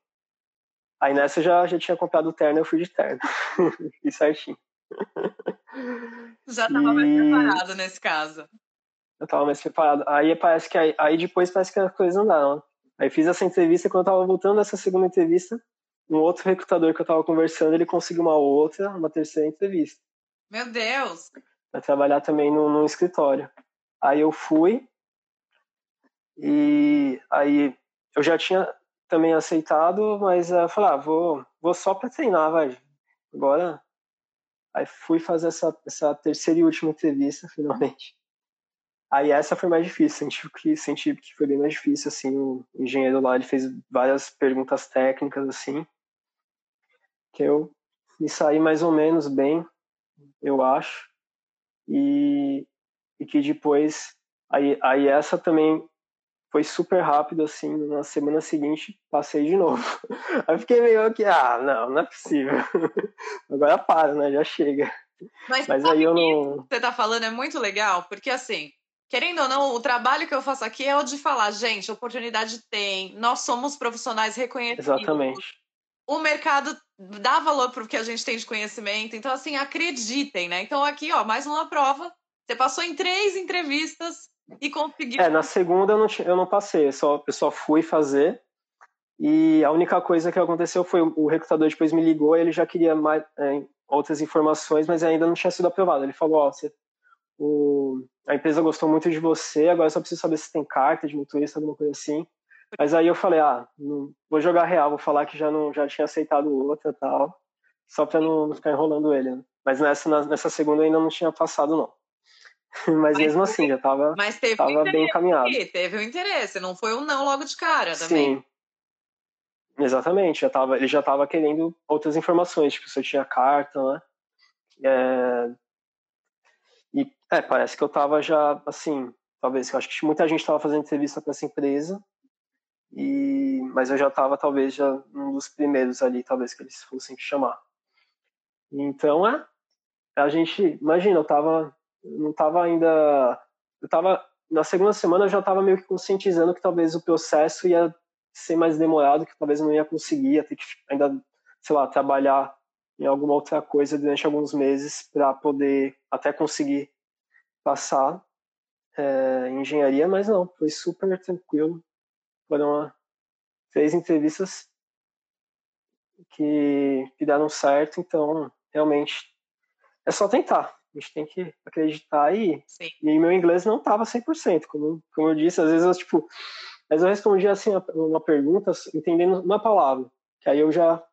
Aí nessa eu já, já tinha comprado o terno, eu fui de terno. e certinho. Já estava e... mais preparado nesse caso. Eu estava mais preparado. Aí parece que aí, aí, depois parece que as coisas andaram. Aí fiz essa entrevista quando eu estava voltando dessa segunda entrevista, um outro recrutador que eu estava conversando, ele conseguiu uma outra, uma terceira entrevista. Meu Deus! Para trabalhar também no escritório. Aí eu fui e aí eu já tinha também aceitado, mas eu falei, ah, vou, vou só para treinar, vai. Agora, aí fui fazer essa, essa terceira e última entrevista, finalmente. Aí essa foi mais difícil, senti que, senti que foi bem mais difícil, assim, o engenheiro lá, ele fez várias perguntas técnicas, assim, que eu me saí mais ou menos bem, eu acho, e, e que depois, aí, aí essa também foi super rápido, assim, na semana seguinte passei de novo. Aí fiquei meio que, ah, não, não é possível. Agora para, né, já chega. Mas, Mas aí eu não... você tá falando é muito legal, porque assim, Querendo ou não, o trabalho que eu faço aqui é o de falar, gente, oportunidade tem, nós somos profissionais reconhecidos. Exatamente. O mercado dá valor para o que a gente tem de conhecimento, então assim, acreditem, né? Então aqui, ó, mais uma prova. Você passou em três entrevistas e conseguiu. É, na segunda eu não, eu não passei, eu só, eu só fui fazer. E a única coisa que aconteceu foi o recrutador depois me ligou, ele já queria mais, é, outras informações, mas ainda não tinha sido aprovado. Ele falou: Ó, você o, a empresa gostou muito de você, agora só preciso saber se tem carta de motorista, alguma coisa assim. Mas aí eu falei, ah, não, vou jogar real, vou falar que já não já tinha aceitado outra tal, só não, não, ficar enrolando ele. Né? Mas nessa, nessa segunda eu ainda não tinha passado, não. Mas, mas mesmo assim, já estava tava bem encaminhado. Teve um interesse, não foi um não logo de cara também. Sim. Exatamente, já tava, ele já estava querendo outras informações, tipo, se eu tinha carta, né? É, e é, parece que eu estava já, assim, talvez, eu acho que muita gente estava fazendo entrevista para essa empresa, e, mas eu já estava, talvez, já um dos primeiros ali, talvez, que eles fossem chamar. Então, é, a gente, imagina, eu tava, não estava ainda, eu estava, na segunda semana eu já estava meio que conscientizando que talvez o processo ia ser mais demorado, que talvez não ia conseguir, ia ter que ainda, sei lá, trabalhar em alguma outra coisa durante alguns meses para poder até conseguir passar é, em engenharia, mas não, foi super tranquilo. Foram três entrevistas que, que deram certo, então realmente é só tentar. A gente tem que acreditar e, Sim. e meu inglês não estava 100%, como, como eu disse, às vezes eu, tipo, vezes eu respondia assim uma pergunta entendendo uma palavra, que aí eu já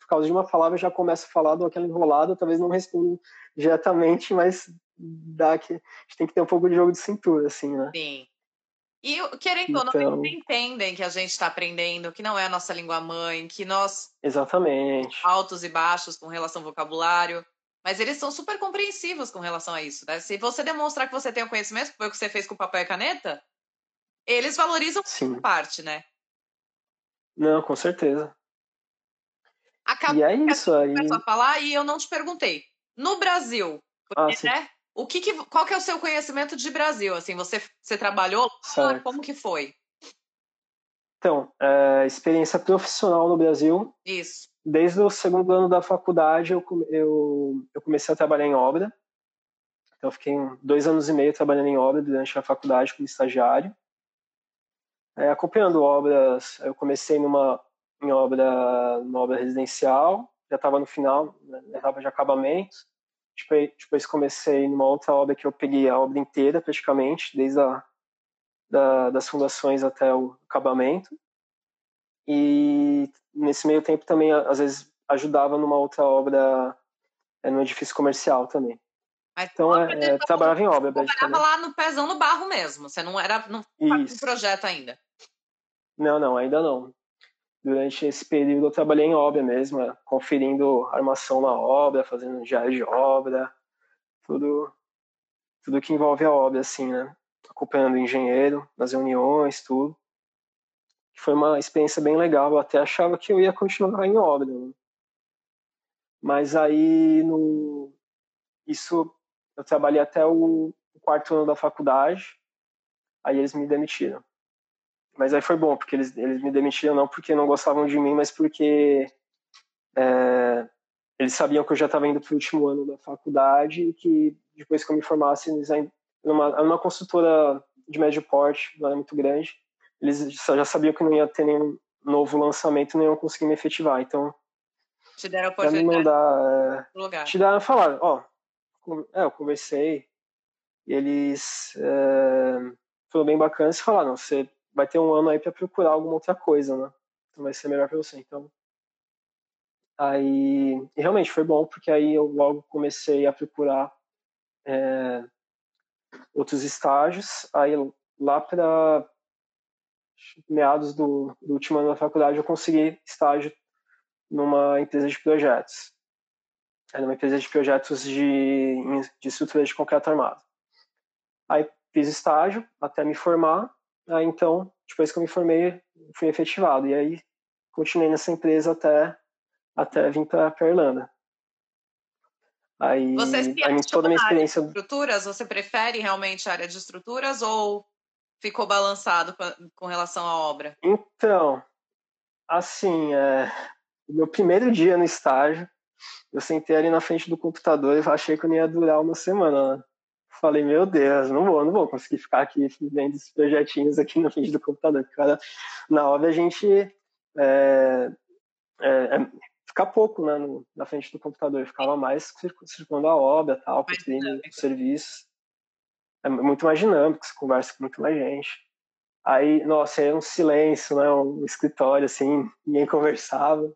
por causa de uma palavra já começa a falar daquela enrolada, talvez não responda diretamente, mas dá que a gente tem que ter um pouco de jogo de cintura, assim, né? Sim. E querendo então... ou não, eles entendem que a gente está aprendendo, que não é a nossa língua mãe, que nós exatamente altos e baixos com relação ao vocabulário, mas eles são super compreensivos com relação a isso, né? Se você demonstrar que você tem o conhecimento, foi o que você fez com papel e caneta, eles valorizam Sim. parte, né? Não, com certeza. Acabou e é isso aí. a falar e eu não te perguntei. No Brasil, porque, ah, né? O que, que qual que é o seu conhecimento de Brasil? Assim, você, você trabalhou lá? Como que foi? Então, é, experiência profissional no Brasil. Isso. Desde o segundo ano da faculdade, eu, eu, eu comecei a trabalhar em obra. Então, fiquei dois anos e meio trabalhando em obra durante a faculdade como estagiário. É, acompanhando obras, eu comecei numa em obra, numa obra residencial, já estava no final, na né, etapa de acabamento. Depois, depois comecei numa outra obra que eu peguei a obra inteira, praticamente, desde a, da, das fundações até o acabamento. E nesse meio tempo também, às vezes, ajudava numa outra obra, é, no edifício comercial também. Mas então, é, é, trabalhava em obra, Trabalhava lá no pezão no barro mesmo, você não era no projeto ainda. Não, não, ainda não durante esse período eu trabalhei em obra mesmo, é, conferindo armação na obra, fazendo diário de obra, tudo, tudo que envolve a obra, assim, né? Acompanhando o engenheiro nas reuniões, tudo. Foi uma experiência bem legal, eu até achava que eu ia continuar em obra. Né? Mas aí, no... isso, eu trabalhei até o quarto ano da faculdade, aí eles me demitiram. Mas aí foi bom, porque eles, eles me demitiram não porque não gostavam de mim, mas porque é, eles sabiam que eu já estava indo para o último ano da faculdade e que depois que eu me formasse, eles numa, numa consultora de médio porte, não era muito grande, eles já sabiam que não ia ter nenhum novo lançamento, nem iam conseguir me efetivar. Então, te deram a oportunidade. Não dá, é, te deram a falar, ó, é, eu conversei, E eles é, foram bem bacanas e falaram: você vai ter um ano aí para procurar alguma outra coisa, né? Então vai ser melhor para você. Então, aí e realmente foi bom porque aí eu logo comecei a procurar é, outros estágios. Aí lá para meados do, do, último ano da faculdade eu consegui estágio numa empresa de projetos. Era uma empresa de projetos de, de estrutura de concreto armado. Aí fiz estágio até me formar. Aí então, depois que eu me formei, fui efetivado. E aí continuei nessa empresa até, até vir para a Irlanda. Aí, você se aí toda a minha experiência. De estruturas, você prefere realmente a área de estruturas ou ficou balançado com relação à obra? Então, assim, é, meu primeiro dia no estágio, eu sentei ali na frente do computador e achei que eu não ia durar uma semana. Né? Falei, meu Deus, não vou, não vou conseguir ficar aqui vendo esses projetinhos aqui na frente do computador. Cara, na obra a gente é, é, é, fica pouco né, no, na frente do computador, eu ficava mais circulando a obra, tal, cumprindo o serviço. É muito mais dinâmico, você conversa com muito mais gente. Aí, nossa, é um silêncio, né, um escritório, assim, ninguém conversava.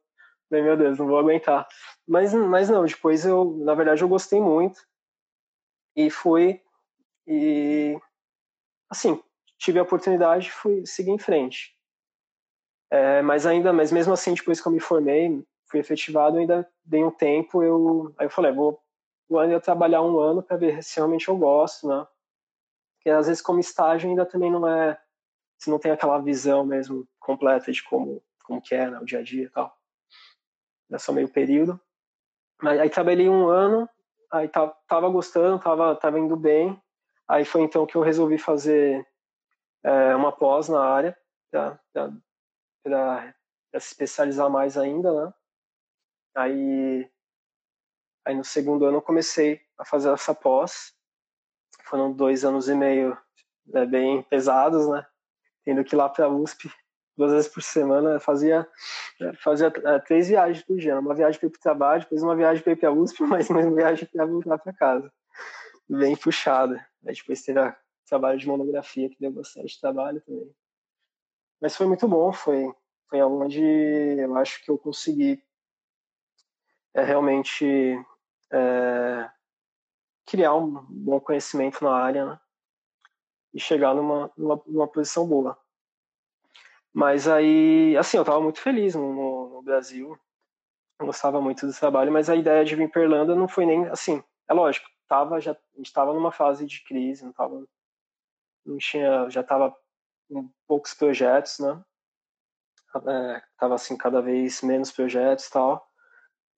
Falei, meu Deus, não vou aguentar. Mas, mas não, depois eu, na verdade, eu gostei muito e fui e assim tive a oportunidade fui seguir em frente é, mas ainda mas mesmo assim depois que eu me formei fui efetivado ainda dei um tempo eu aí eu falei vou vou ainda trabalhar um ano para ver se realmente eu gosto né porque às vezes como estágio ainda também não é você não tem aquela visão mesmo completa de como como que é né, o dia a dia e tal é só meio período mas aí trabalhei um ano aí tava gostando, tava, tava indo bem. Aí foi então que eu resolvi fazer é, uma pós na área, para se especializar mais ainda, né? Aí, aí no segundo ano eu comecei a fazer essa pós. Foram dois anos e meio né, bem pesados, né? Tendo que ir lá para a USP duas vezes por semana, fazia, fazia é, três viagens por dia. Uma viagem para ir para o trabalho, depois uma viagem para ir para a USP, mais uma viagem para voltar para casa. Bem puxada. Aí depois teve o trabalho de monografia, que deu bastante trabalho também. Mas foi muito bom, foi, foi onde eu acho que eu consegui é, realmente é, criar um bom conhecimento na área né? e chegar numa, numa, numa posição boa. Mas aí, assim, eu estava muito feliz no, no, Brasil, eu gostava muito do trabalho, mas a ideia de vir para Irlanda não foi nem assim. É lógico, tava, já, a gente estava numa fase de crise, não tava, não tinha, já estava com poucos projetos, né? É, tava assim cada vez menos projetos tal,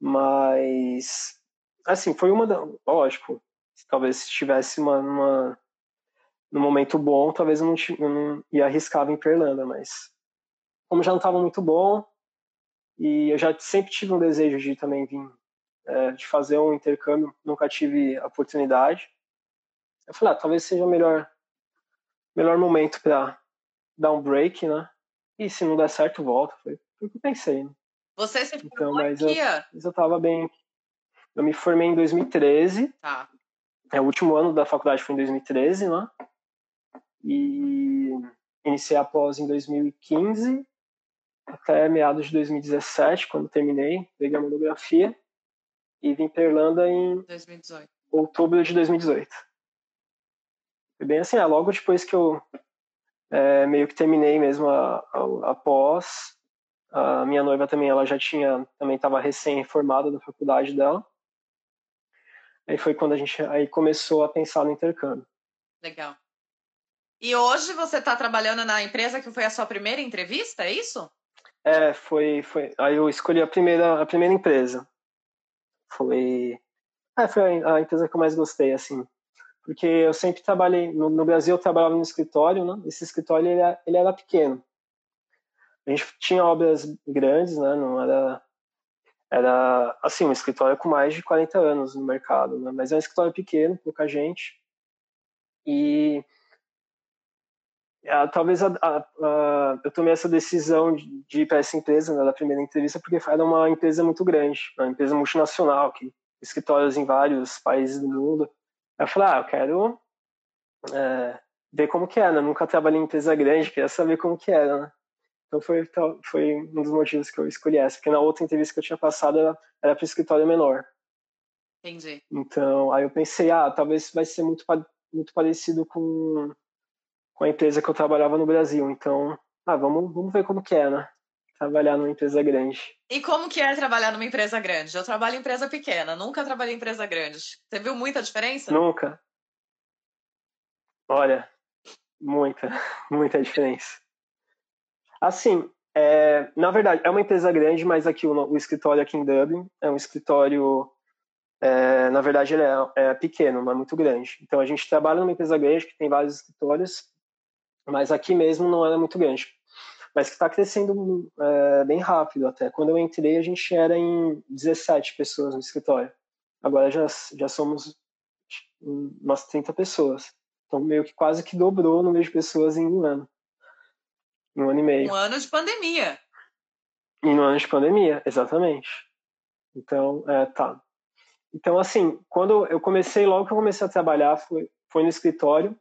mas assim foi uma, da, lógico, talvez se tivesse uma, uma no momento bom, talvez eu não, eu não ia arriscar vir para Irlanda, mas como já não estava muito bom, e eu já sempre tive um desejo de também vir, é, de fazer um intercâmbio, nunca tive a oportunidade. Eu falei, ah, talvez seja o melhor, melhor momento para dar um break, né? E se não der certo, volta. Foi, o que eu pensei, né? Você se formou então, mas aqui? Eu, mas eu tava bem. Eu me formei em 2013. Tá. É, o último ano da faculdade foi em 2013, né? E iniciei a pós em 2015 até meados de 2017, quando terminei, peguei a monografia e vim para Irlanda em 2018. outubro de 2018. Foi bem assim, é, logo depois que eu é, meio que terminei mesmo a, a, a, pós, a minha noiva também, ela já tinha, também estava recém-formada da faculdade dela. Aí foi quando a gente aí começou a pensar no intercâmbio. Legal. E hoje você está trabalhando na empresa que foi a sua primeira entrevista, é isso? É, foi, foi. Aí eu escolhi a primeira, a primeira empresa. Foi, é, foi a, empresa que eu mais gostei, assim, porque eu sempre trabalhei no, no Brasil. Eu trabalhava no escritório, né? Esse escritório ele era, ele era pequeno. A gente tinha obras grandes, né? Não era era assim um escritório com mais de 40 anos no mercado, né? mas é um escritório pequeno, pouca gente. E ah, talvez a, a, a, eu tomei essa decisão de, de ir para essa empresa né, primeira entrevista porque era uma empresa muito grande, uma empresa multinacional que escritórios em vários países do mundo. Eu falei, ah, eu quero é, ver como que era. Nunca trabalhei em empresa grande, queria saber como que era, né? Então foi, foi um dos motivos que eu escolhi essa, porque na outra entrevista que eu tinha passado era, era para escritório menor. Entendi. Então, aí eu pensei, ah, talvez vai ser muito, muito parecido com, com a empresa que eu trabalhava no Brasil. Então, ah, vamos, vamos ver como que é, né? Trabalhar numa empresa grande. E como que é trabalhar numa empresa grande? Eu trabalho em empresa pequena, nunca trabalhei em empresa grande. Você viu muita diferença? Nunca. Olha, muita, muita diferença. Assim, é, na verdade, é uma empresa grande, mas aqui o, o escritório aqui em Dublin é um escritório, é, na verdade, ele é, é, pequeno, não é muito grande. Então a gente trabalha numa empresa grande que tem vários escritórios, mas aqui mesmo não é muito grande. Mas que está crescendo é, bem rápido até. Quando eu entrei, a gente era em 17 pessoas no escritório. Agora já, já somos umas 30 pessoas. Então, meio que quase que dobrou o número de pessoas em um ano. Um ano e meio. Um ano de pandemia. E no ano de pandemia, exatamente. Então, é, tá. Então, assim, quando eu comecei, logo que eu comecei a trabalhar, foi, foi no escritório.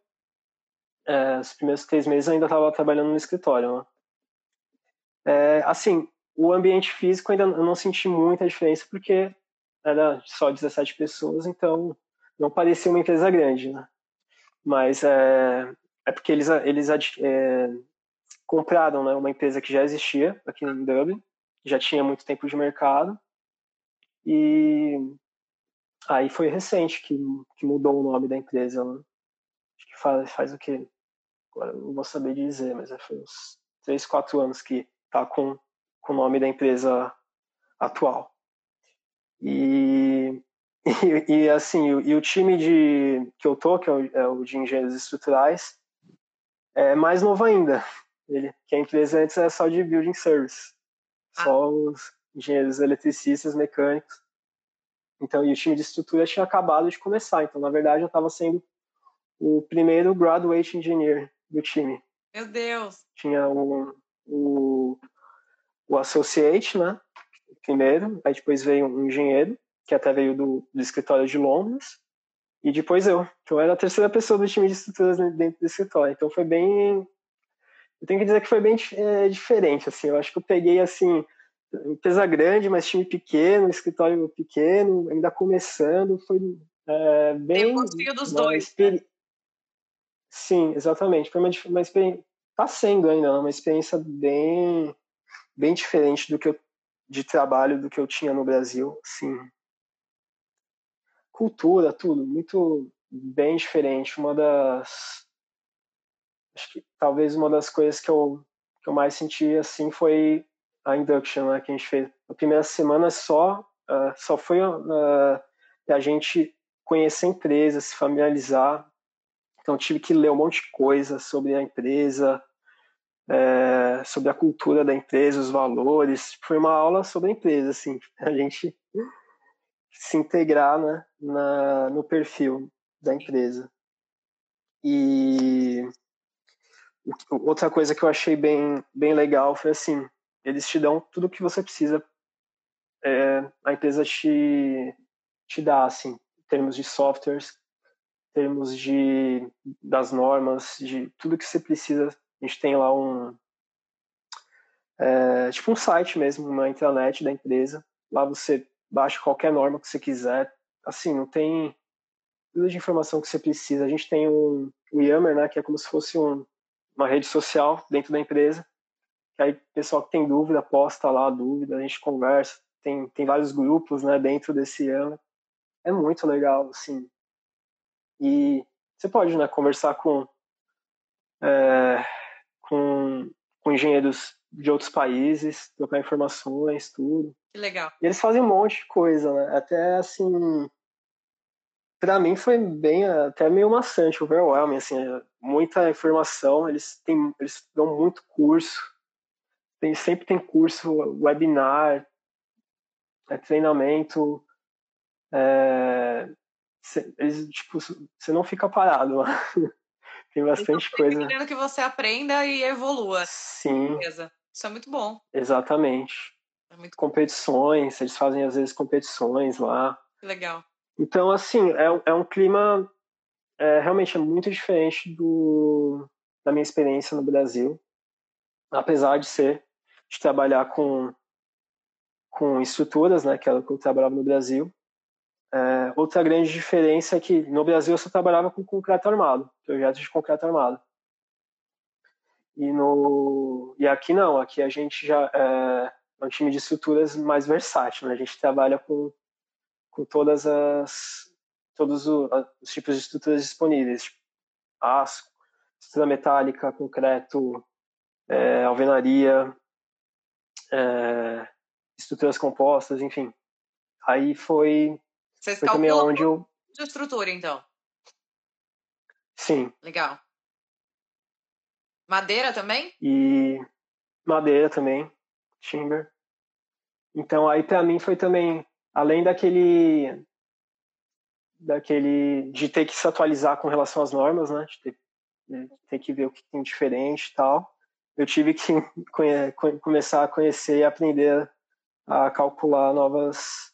É, os primeiros três meses eu ainda estava trabalhando no escritório. Né? É, assim, o ambiente físico ainda eu não senti muita diferença, porque era só 17 pessoas, então não parecia uma empresa grande, né? mas é, é porque eles, eles é, compraram né, uma empresa que já existia aqui em Dublin, já tinha muito tempo de mercado, e aí foi recente que, que mudou o nome da empresa. Né? Acho que faz, faz o que? Agora não vou saber dizer, mas foi uns 3, 4 anos que tá com, com o nome da empresa atual. E e, e assim, e o time de, que eu tô, que é o, é o de engenheiros estruturais, é mais novo ainda. Ele, que a empresa antes era só de building service. Ah. Só os engenheiros eletricistas, mecânicos. Então, e o time de estrutura tinha acabado de começar. Então, na verdade, eu estava sendo o primeiro graduate engineer do time. Meu Deus! Tinha o, o, o associate, né? Primeiro, aí depois veio um engenheiro, que até veio do, do escritório de Londres, e depois eu. Então eu era a terceira pessoa do time de estruturas dentro do escritório. Então foi bem. Eu tenho que dizer que foi bem é, diferente. Assim, eu acho que eu peguei assim empresa grande, mas time pequeno, escritório pequeno, ainda começando, foi é, bem. Tem dos dois. Experi... Sim, exatamente. Foi uma, uma experiência. Está sendo ainda né, uma experiência bem, bem diferente do que eu, de trabalho do que eu tinha no Brasil. Sim, cultura, tudo, muito bem diferente. Uma das. Acho que talvez uma das coisas que eu, que eu mais senti assim foi a induction né, que a gente fez. A primeira semana só, uh, só foi uh, a gente conhecer a empresa, se familiarizar. Então tive que ler um monte de coisa sobre a empresa, é, sobre a cultura da empresa, os valores. Foi uma aula sobre a empresa, assim. A gente se integrar né, na, no perfil da empresa. E outra coisa que eu achei bem, bem legal foi assim, eles te dão tudo o que você precisa, é, a empresa te, te dá, assim, em termos de softwares, em termos de, das normas, de tudo que você precisa. A gente tem lá um, é, tipo um site mesmo, uma intranet da empresa. Lá você baixa qualquer norma que você quiser. Assim, não tem tudo de informação que você precisa. A gente tem um, um Yammer, né, que é como se fosse um, uma rede social dentro da empresa. Que aí o pessoal que tem dúvida posta lá a dúvida, a gente conversa. Tem, tem vários grupos né, dentro desse Yammer. É muito legal, assim. E você pode né, conversar com, é, com, com engenheiros de outros países, trocar informações, tudo. Que legal. E eles fazem um monte de coisa, né? Até assim. Pra mim foi bem, até meio maçante, overwhelming, assim, muita informação, eles têm, eles dão muito curso, tem, sempre tem curso, webinar, é, treinamento, é, eles, tipo, você não fica parado lá. tem bastante então, coisa. Querendo que você aprenda e evolua. Sim. Isso é muito bom. Exatamente. É muito... Competições, eles fazem às vezes competições lá. Legal. Então, assim, é, é um clima é, realmente é muito diferente do, da minha experiência no Brasil, apesar de ser de trabalhar com com estruturas, né, que era o que eu trabalhava no Brasil. É, outra grande diferença é que no Brasil eu só trabalhava com concreto armado, projetos de concreto armado. E no e aqui não, aqui a gente já é, é um time de estruturas mais versátil, né? A gente trabalha com com todas as todos os, os tipos de estruturas disponíveis, tipo aço, estrutura metálica, concreto, é, alvenaria, é, estruturas compostas, enfim. Aí foi, Vocês foi também onde eu. de estrutura, então. Sim. Legal. Madeira também? E madeira também, timber. Então aí para mim foi também, além daquele daquele de ter que se atualizar com relação às normas, né? De ter, de ter que ver o que tem diferente e tal. Eu tive que conhe, começar a conhecer e aprender a calcular novas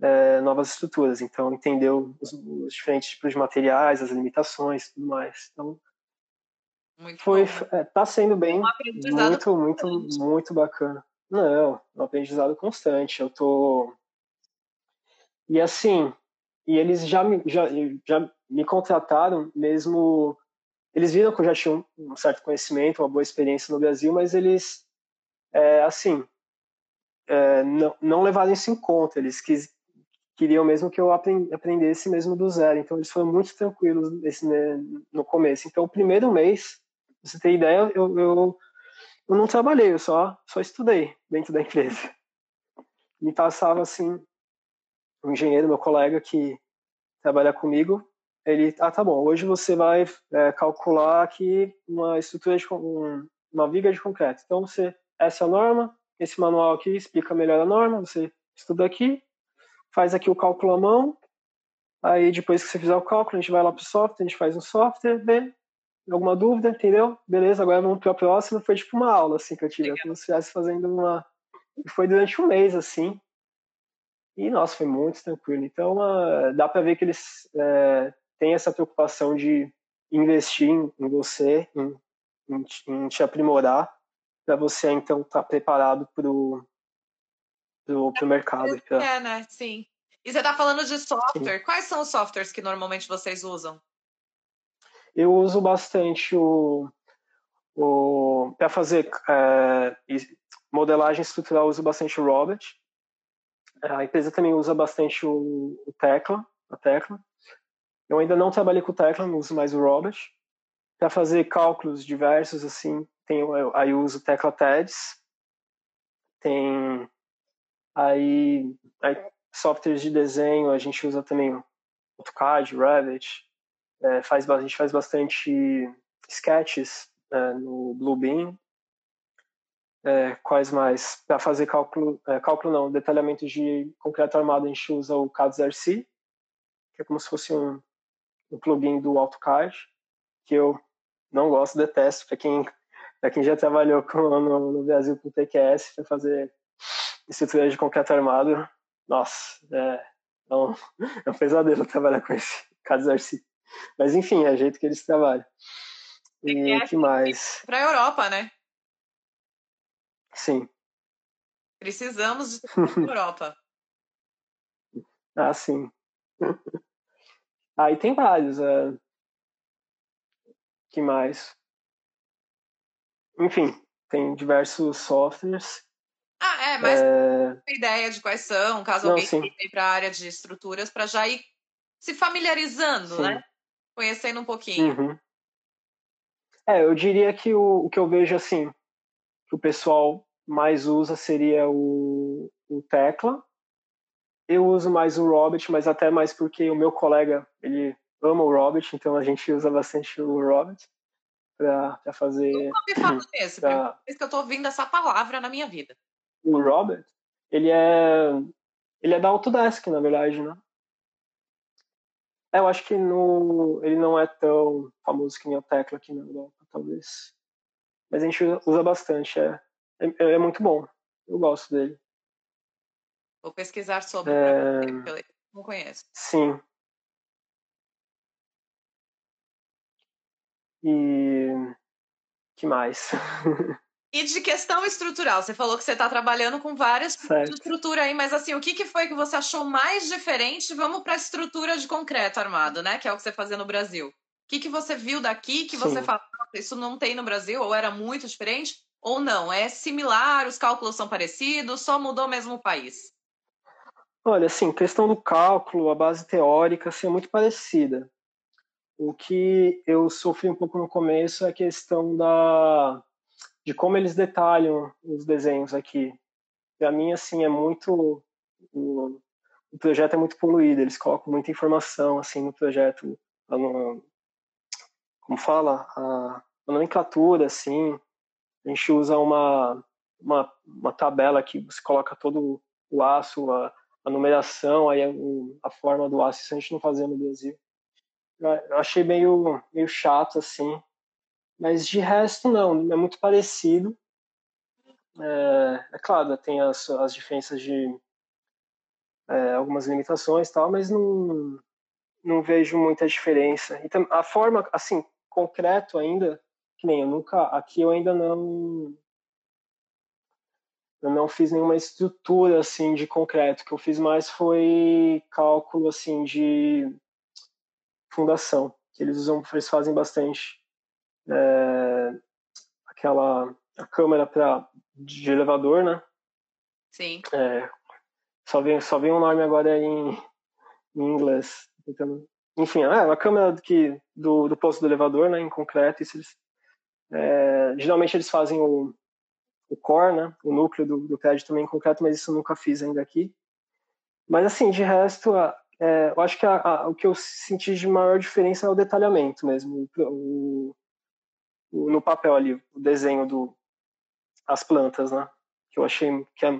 é, novas estruturas. Então entender os, os, diferentes tipos de materiais, as limitações, tudo mais. Então muito foi é, tá sendo bem Um muito muito muito bacana. Não, um aprendizado constante. Eu tô e assim e eles já me, já, já me contrataram mesmo. Eles viram que eu já tinha um, um certo conhecimento, uma boa experiência no Brasil, mas eles, é, assim, é, não, não levaram isso em conta. Eles quis, queriam mesmo que eu aprendesse mesmo do zero. Então, eles foram muito tranquilos nesse, né, no começo. Então, o primeiro mês, pra você ter ideia, eu, eu, eu não trabalhei, eu só, só estudei dentro da empresa. Me passava, assim, um engenheiro, meu colega que trabalha comigo, ele, ah, tá bom, hoje você vai é, calcular aqui uma estrutura de um, uma viga de concreto. Então você, essa é a norma, esse manual aqui explica melhor a norma, você estuda aqui, faz aqui o cálculo à mão, aí depois que você fizer o cálculo, a gente vai lá pro software, a gente faz um software, vê, alguma dúvida, entendeu? Beleza, agora vamos para a próxima, foi tipo uma aula, assim, que eu tive, como se estivesse fazendo uma... Foi durante um mês, assim, e, nossa, foi muito tranquilo. Então, uh, dá para ver que eles uh, têm essa preocupação de investir em, em você, em, em, em, te aprimorar, para você, então, estar tá preparado para o pro, pro mercado. Pra... É, né? Sim. E você está falando de software. Sim. Quais são os softwares que normalmente vocês usam? Eu uso bastante o... o para fazer uh, modelagem estrutural, eu uso bastante o Robert a empresa também usa bastante o, o Tecla, a Tecla. Eu ainda não trabalhei com o Tecla, uso mais o Robert. Para fazer cálculos diversos, assim, tem, aí uso o Tecla TEDS. Tem aí, aí, softwares de desenho, a gente usa também AutoCAD, Revit. É, faz, a gente faz bastante sketches é, no Bluebeam. É, quais mais? Para fazer cálculo, é, cálculo não, detalhamento de concreto armado, a gente usa o CAD-ZRC, que é como se fosse um, um plugin do AutoCAD, que eu não gosto, detesto. Para quem, quem já trabalhou com, no, no Brasil com TQS, para fazer estrutura de concreto armado, nossa, é, é, um, é um pesadelo trabalhar com esse CAD-ZRC. Mas enfim, é o jeito que eles trabalham. E o que mais? Para a Europa, né? Sim. Precisamos de Europa. ah, sim. Aí tem vários. Uh... que mais? Enfim, tem diversos softwares. Ah, é, mas é... tem ideia de quais são, caso Não, alguém venha para a área de estruturas, para já ir se familiarizando, Sim. né? Conhecendo um pouquinho. Uhum. É, eu diria que o, o que eu vejo assim, que o pessoal mais usa seria o, o Tecla. Eu uso mais o Robert, mas até mais porque o meu colega, ele ama o Robert, então a gente usa bastante o Robert para fazer... Nunca me falo desse, pra- vez que eu tô ouvindo essa palavra na minha vida. O Robert, ele é ele é da Autodesk, na verdade, né? É, eu acho que no, ele não é tão famoso que nem o Tecla aqui na Europa, talvez. Mas a gente usa bastante, é, é, é muito bom. Eu gosto dele. Vou pesquisar sobre, É, eu não conheço. sim. E que mais? E de questão estrutural, você falou que você está trabalhando com várias certo. estrutura aí, mas assim, o que, que foi que você achou mais diferente? Vamos para a estrutura de concreto armado, né? Que é o que você fazia no Brasil. O que, que você viu daqui que você fala, isso não tem no Brasil, ou era muito diferente, ou não? É similar, os cálculos são parecidos, só mudou mesmo o país? Olha, assim, questão do cálculo, a base teórica, assim, é muito parecida. O que eu sofri um pouco no começo é a questão da de como eles detalham os desenhos aqui. Para mim, assim, é muito o, projeto é muito poluído. Eles colocam muita informação assim no projeto, como fala a nomenclatura, assim. A gente usa uma uma, uma tabela que você coloca todo o aço, a, a numeração, aí a, a, forma do aço, isso a gente não fazia no Brasil. Eu achei meio, meio chato, assim, mas de resto, não, é muito parecido. É, é claro, tem as, as diferenças de é, algumas limitações tal, mas não, não vejo muita diferença. Então, a forma, assim, concreto ainda, que nem eu nunca, aqui eu ainda não eu não fiz nenhuma estrutura assim de concreto. O que eu fiz mais foi cálculo assim de fundação, que eles usam, eles fazem bastante é, aquela a câmera para de elevador, né? Sim. É, só vem só vem um nome agora em, em inglês. Então, enfim, é a câmera que do, do posto do elevador, né? Em concreto, isso eles, é, geralmente eles fazem o, o core, né? O núcleo do, do prédio também em concreto, mas isso eu nunca fiz ainda aqui. Mas assim, de resto, é, eu acho que a, a, o que eu senti de maior diferença é o detalhamento mesmo. O, no papel ali, o desenho do as plantas, né? Que eu achei que, é,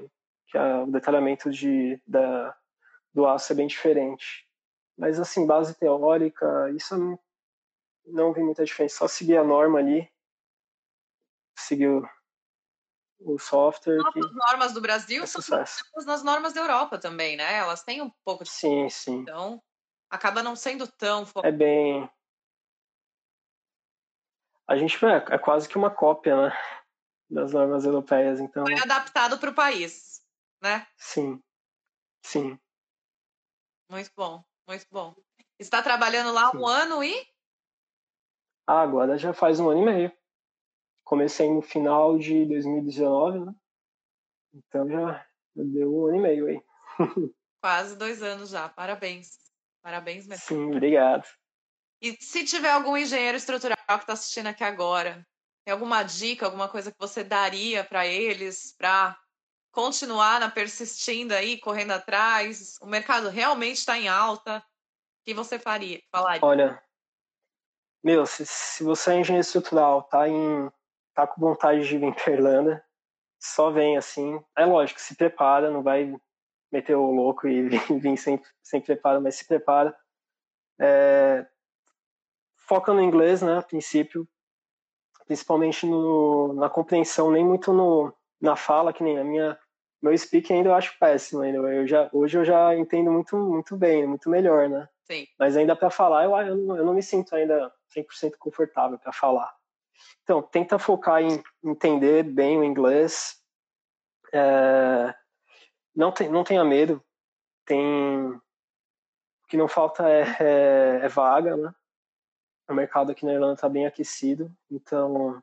que é o detalhamento de, da, do aço é bem diferente. Mas, assim, base teórica, isso não, não vi muita diferença. Só seguir a norma ali, seguir o, o software. As normas do Brasil é são nas normas da Europa também, né? Elas têm um pouco de. Sim, sim. Então, acaba não sendo tão. É bem a gente é, é quase que uma cópia, né? Das normas europeias, então. Foi adaptado para o país, né? Sim, sim. Muito bom, muito bom. Está trabalhando lá sim. um ano e? Ah, agora já faz um ano e meio. Comecei no final de 2019, né? Então já deu um ano e meio aí. Quase dois anos já. Parabéns. Parabéns mesmo. Sim, obrigado. E se tiver algum engenheiro estrutural que está assistindo aqui agora, tem alguma dica, alguma coisa que você daria para eles para continuar na persistindo aí, correndo atrás? O mercado realmente está em alta. O que você faria? Falaria? Olha, meu, se, se você é engenheiro estrutural, tá em tá com vontade de vir para Irlanda, só vem assim. É lógico, se prepara, não vai meter o louco e vir sem, sem preparo, mas se prepara. É, foca no inglês, né, a princípio, principalmente no, na compreensão, nem muito no, na fala, que nem a minha meu speaking ainda eu acho péssimo ainda. Eu já, hoje eu já entendo muito, muito bem, muito melhor, né? Sim. Mas ainda para falar, eu, eu, não, eu não me sinto ainda 100% confortável para falar. Então, tenta focar em entender bem o inglês. É, não, tem, não tenha medo. Tem, o que não falta é, é, é vaga, né? o mercado aqui na Irlanda está bem aquecido, então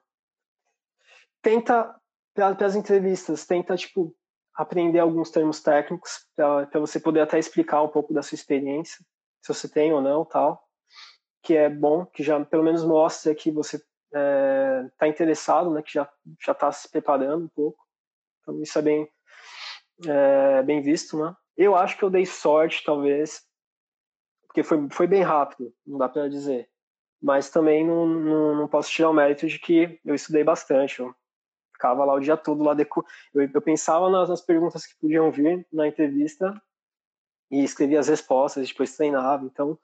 tenta para as entrevistas, tenta tipo aprender alguns termos técnicos para você poder até explicar um pouco da sua experiência, se você tem ou não, tal, que é bom, que já pelo menos mostra que você está é, tá interessado, né, que já já está se preparando um pouco. Então isso é bem é, bem visto, né? Eu acho que eu dei sorte, talvez, porque foi, foi bem rápido, não dá para dizer mas também não, não, não, posso tirar o mérito de que eu estudei bastante. Eu ficava lá o dia todo, lá deco... eu, eu pensava nas, nas, perguntas que podiam vir na entrevista e escrevia as respostas, depois treinava. Então,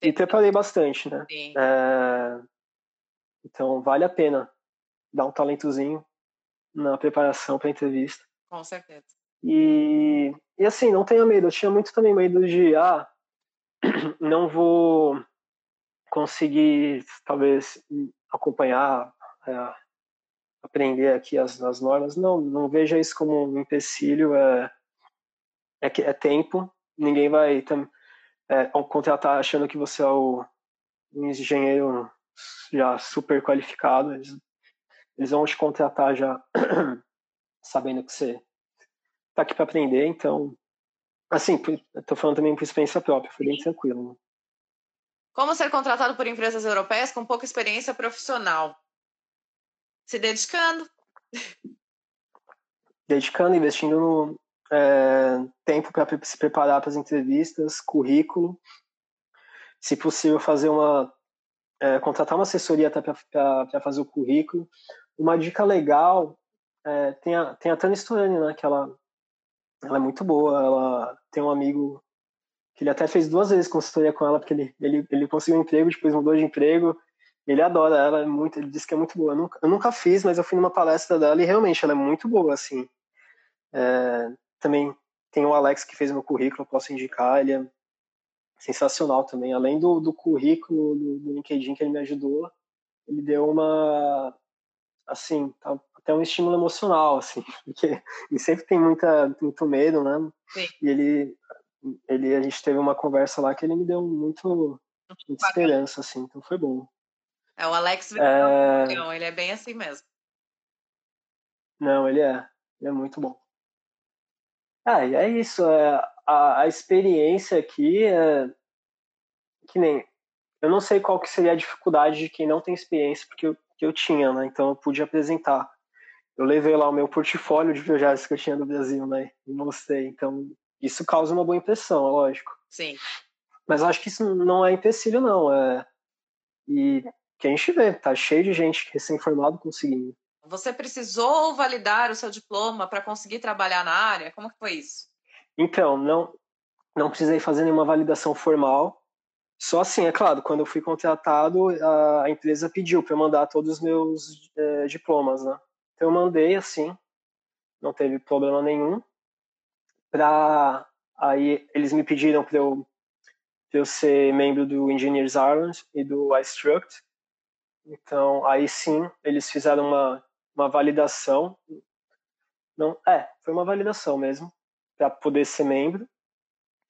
e preparei bastante, né? É... Então, vale a pena dar um talentozinho na preparação para a entrevista. Com certeza. E, e assim, não tenha medo. Eu tinha muito também medo de, ah, não vou conseguir talvez acompanhar, é, aprender aqui as, as normas. Não, não veja isso como um empecilho, é, é, é tempo. Ninguém vai é, contratar achando que você é o um engenheiro já super qualificado. Eles, eles vão te contratar já sabendo que você está aqui para aprender. Então, assim, estou falando também por experiência própria, foi bem tranquilo. Né? Como ser contratado por empresas europeias com pouca experiência profissional? Se dedicando. Dedicando, investindo no é, tempo para se preparar para as entrevistas, currículo. Se possível, fazer uma. É, contratar uma assessoria até para fazer o currículo. Uma dica legal é, tem, a, tem a Tânia Sturani, né? Que ela, ela é muito boa. Ela tem um amigo que ele até fez duas vezes consultoria com ela, porque ele, ele, ele conseguiu um emprego, depois mudou de emprego. Ele adora ela, é muito, ele disse que é muito boa. Eu nunca, eu nunca fiz, mas eu fui numa palestra dela e realmente ela é muito boa, assim. É, também tem o Alex que fez meu currículo, eu posso indicar, ele é sensacional também. Além do, do currículo do, do LinkedIn que ele me ajudou, ele deu uma, assim, tá, até um estímulo emocional, assim, porque ele sempre tem muita, muito medo, né? Sim. E ele ele, a gente teve uma conversa lá que ele me deu muito, muita esperança, assim, então foi bom. É, o Alex é... ele é bem assim mesmo. Não, ele é. Ele é muito bom. Ah, e é isso. É, a, a experiência aqui é que nem. Eu não sei qual que seria a dificuldade de quem não tem experiência, porque eu, que eu tinha, né? Então eu pude apresentar. Eu levei lá o meu portfólio de projetos que eu tinha no Brasil, né? E mostrei. Então isso causa uma boa impressão, é lógico. Sim. Mas acho que isso não é empecilho, não. É... E que a gente vê, tá cheio de gente recém-formado conseguindo. Você precisou validar o seu diploma para conseguir trabalhar na área? Como que foi isso? Então, não, não precisei fazer nenhuma validação formal. Só assim, é claro, quando eu fui contratado, a, a empresa pediu para eu mandar todos os meus é, diplomas, né? Então eu mandei assim, não teve problema nenhum para aí eles me pediram para eu, eu ser membro do Engineers Ireland e do iStruct. Então, aí sim, eles fizeram uma, uma validação. Não, é, foi uma validação mesmo, para poder ser membro.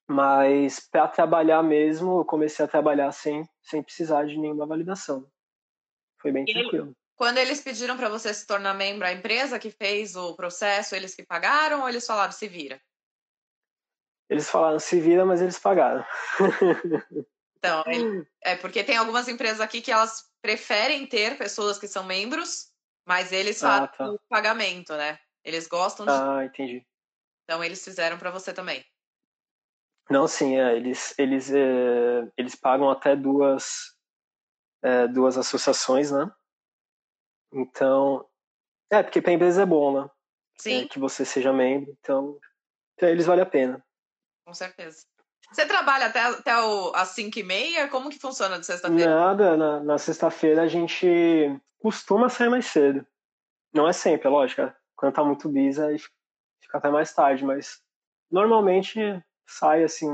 Mas para trabalhar mesmo, eu comecei a trabalhar sem, sem precisar de nenhuma validação. Foi bem tranquilo. Quando eles pediram para você se tornar membro, a empresa que fez o processo, eles que pagaram ou eles falaram se vira? Eles falaram se vira, mas eles pagaram. Então, é porque tem algumas empresas aqui que elas preferem ter pessoas que são membros, mas eles ah, fazem tá. o pagamento, né? Eles gostam de. Ah, entendi. Então eles fizeram para você também. Não, sim, é, eles eles é, eles pagam até duas é, duas associações, né? Então, é porque para empresa é bom, né? Sim. É, que você seja membro, então para eles vale a pena com certeza. Você trabalha até, até o, às 5 e meia? Como que funciona de sexta-feira? Nada, na, na sexta-feira a gente costuma sair mais cedo. Não é sempre, é lógico. Quando tá muito busy, aí fica até mais tarde, mas normalmente sai assim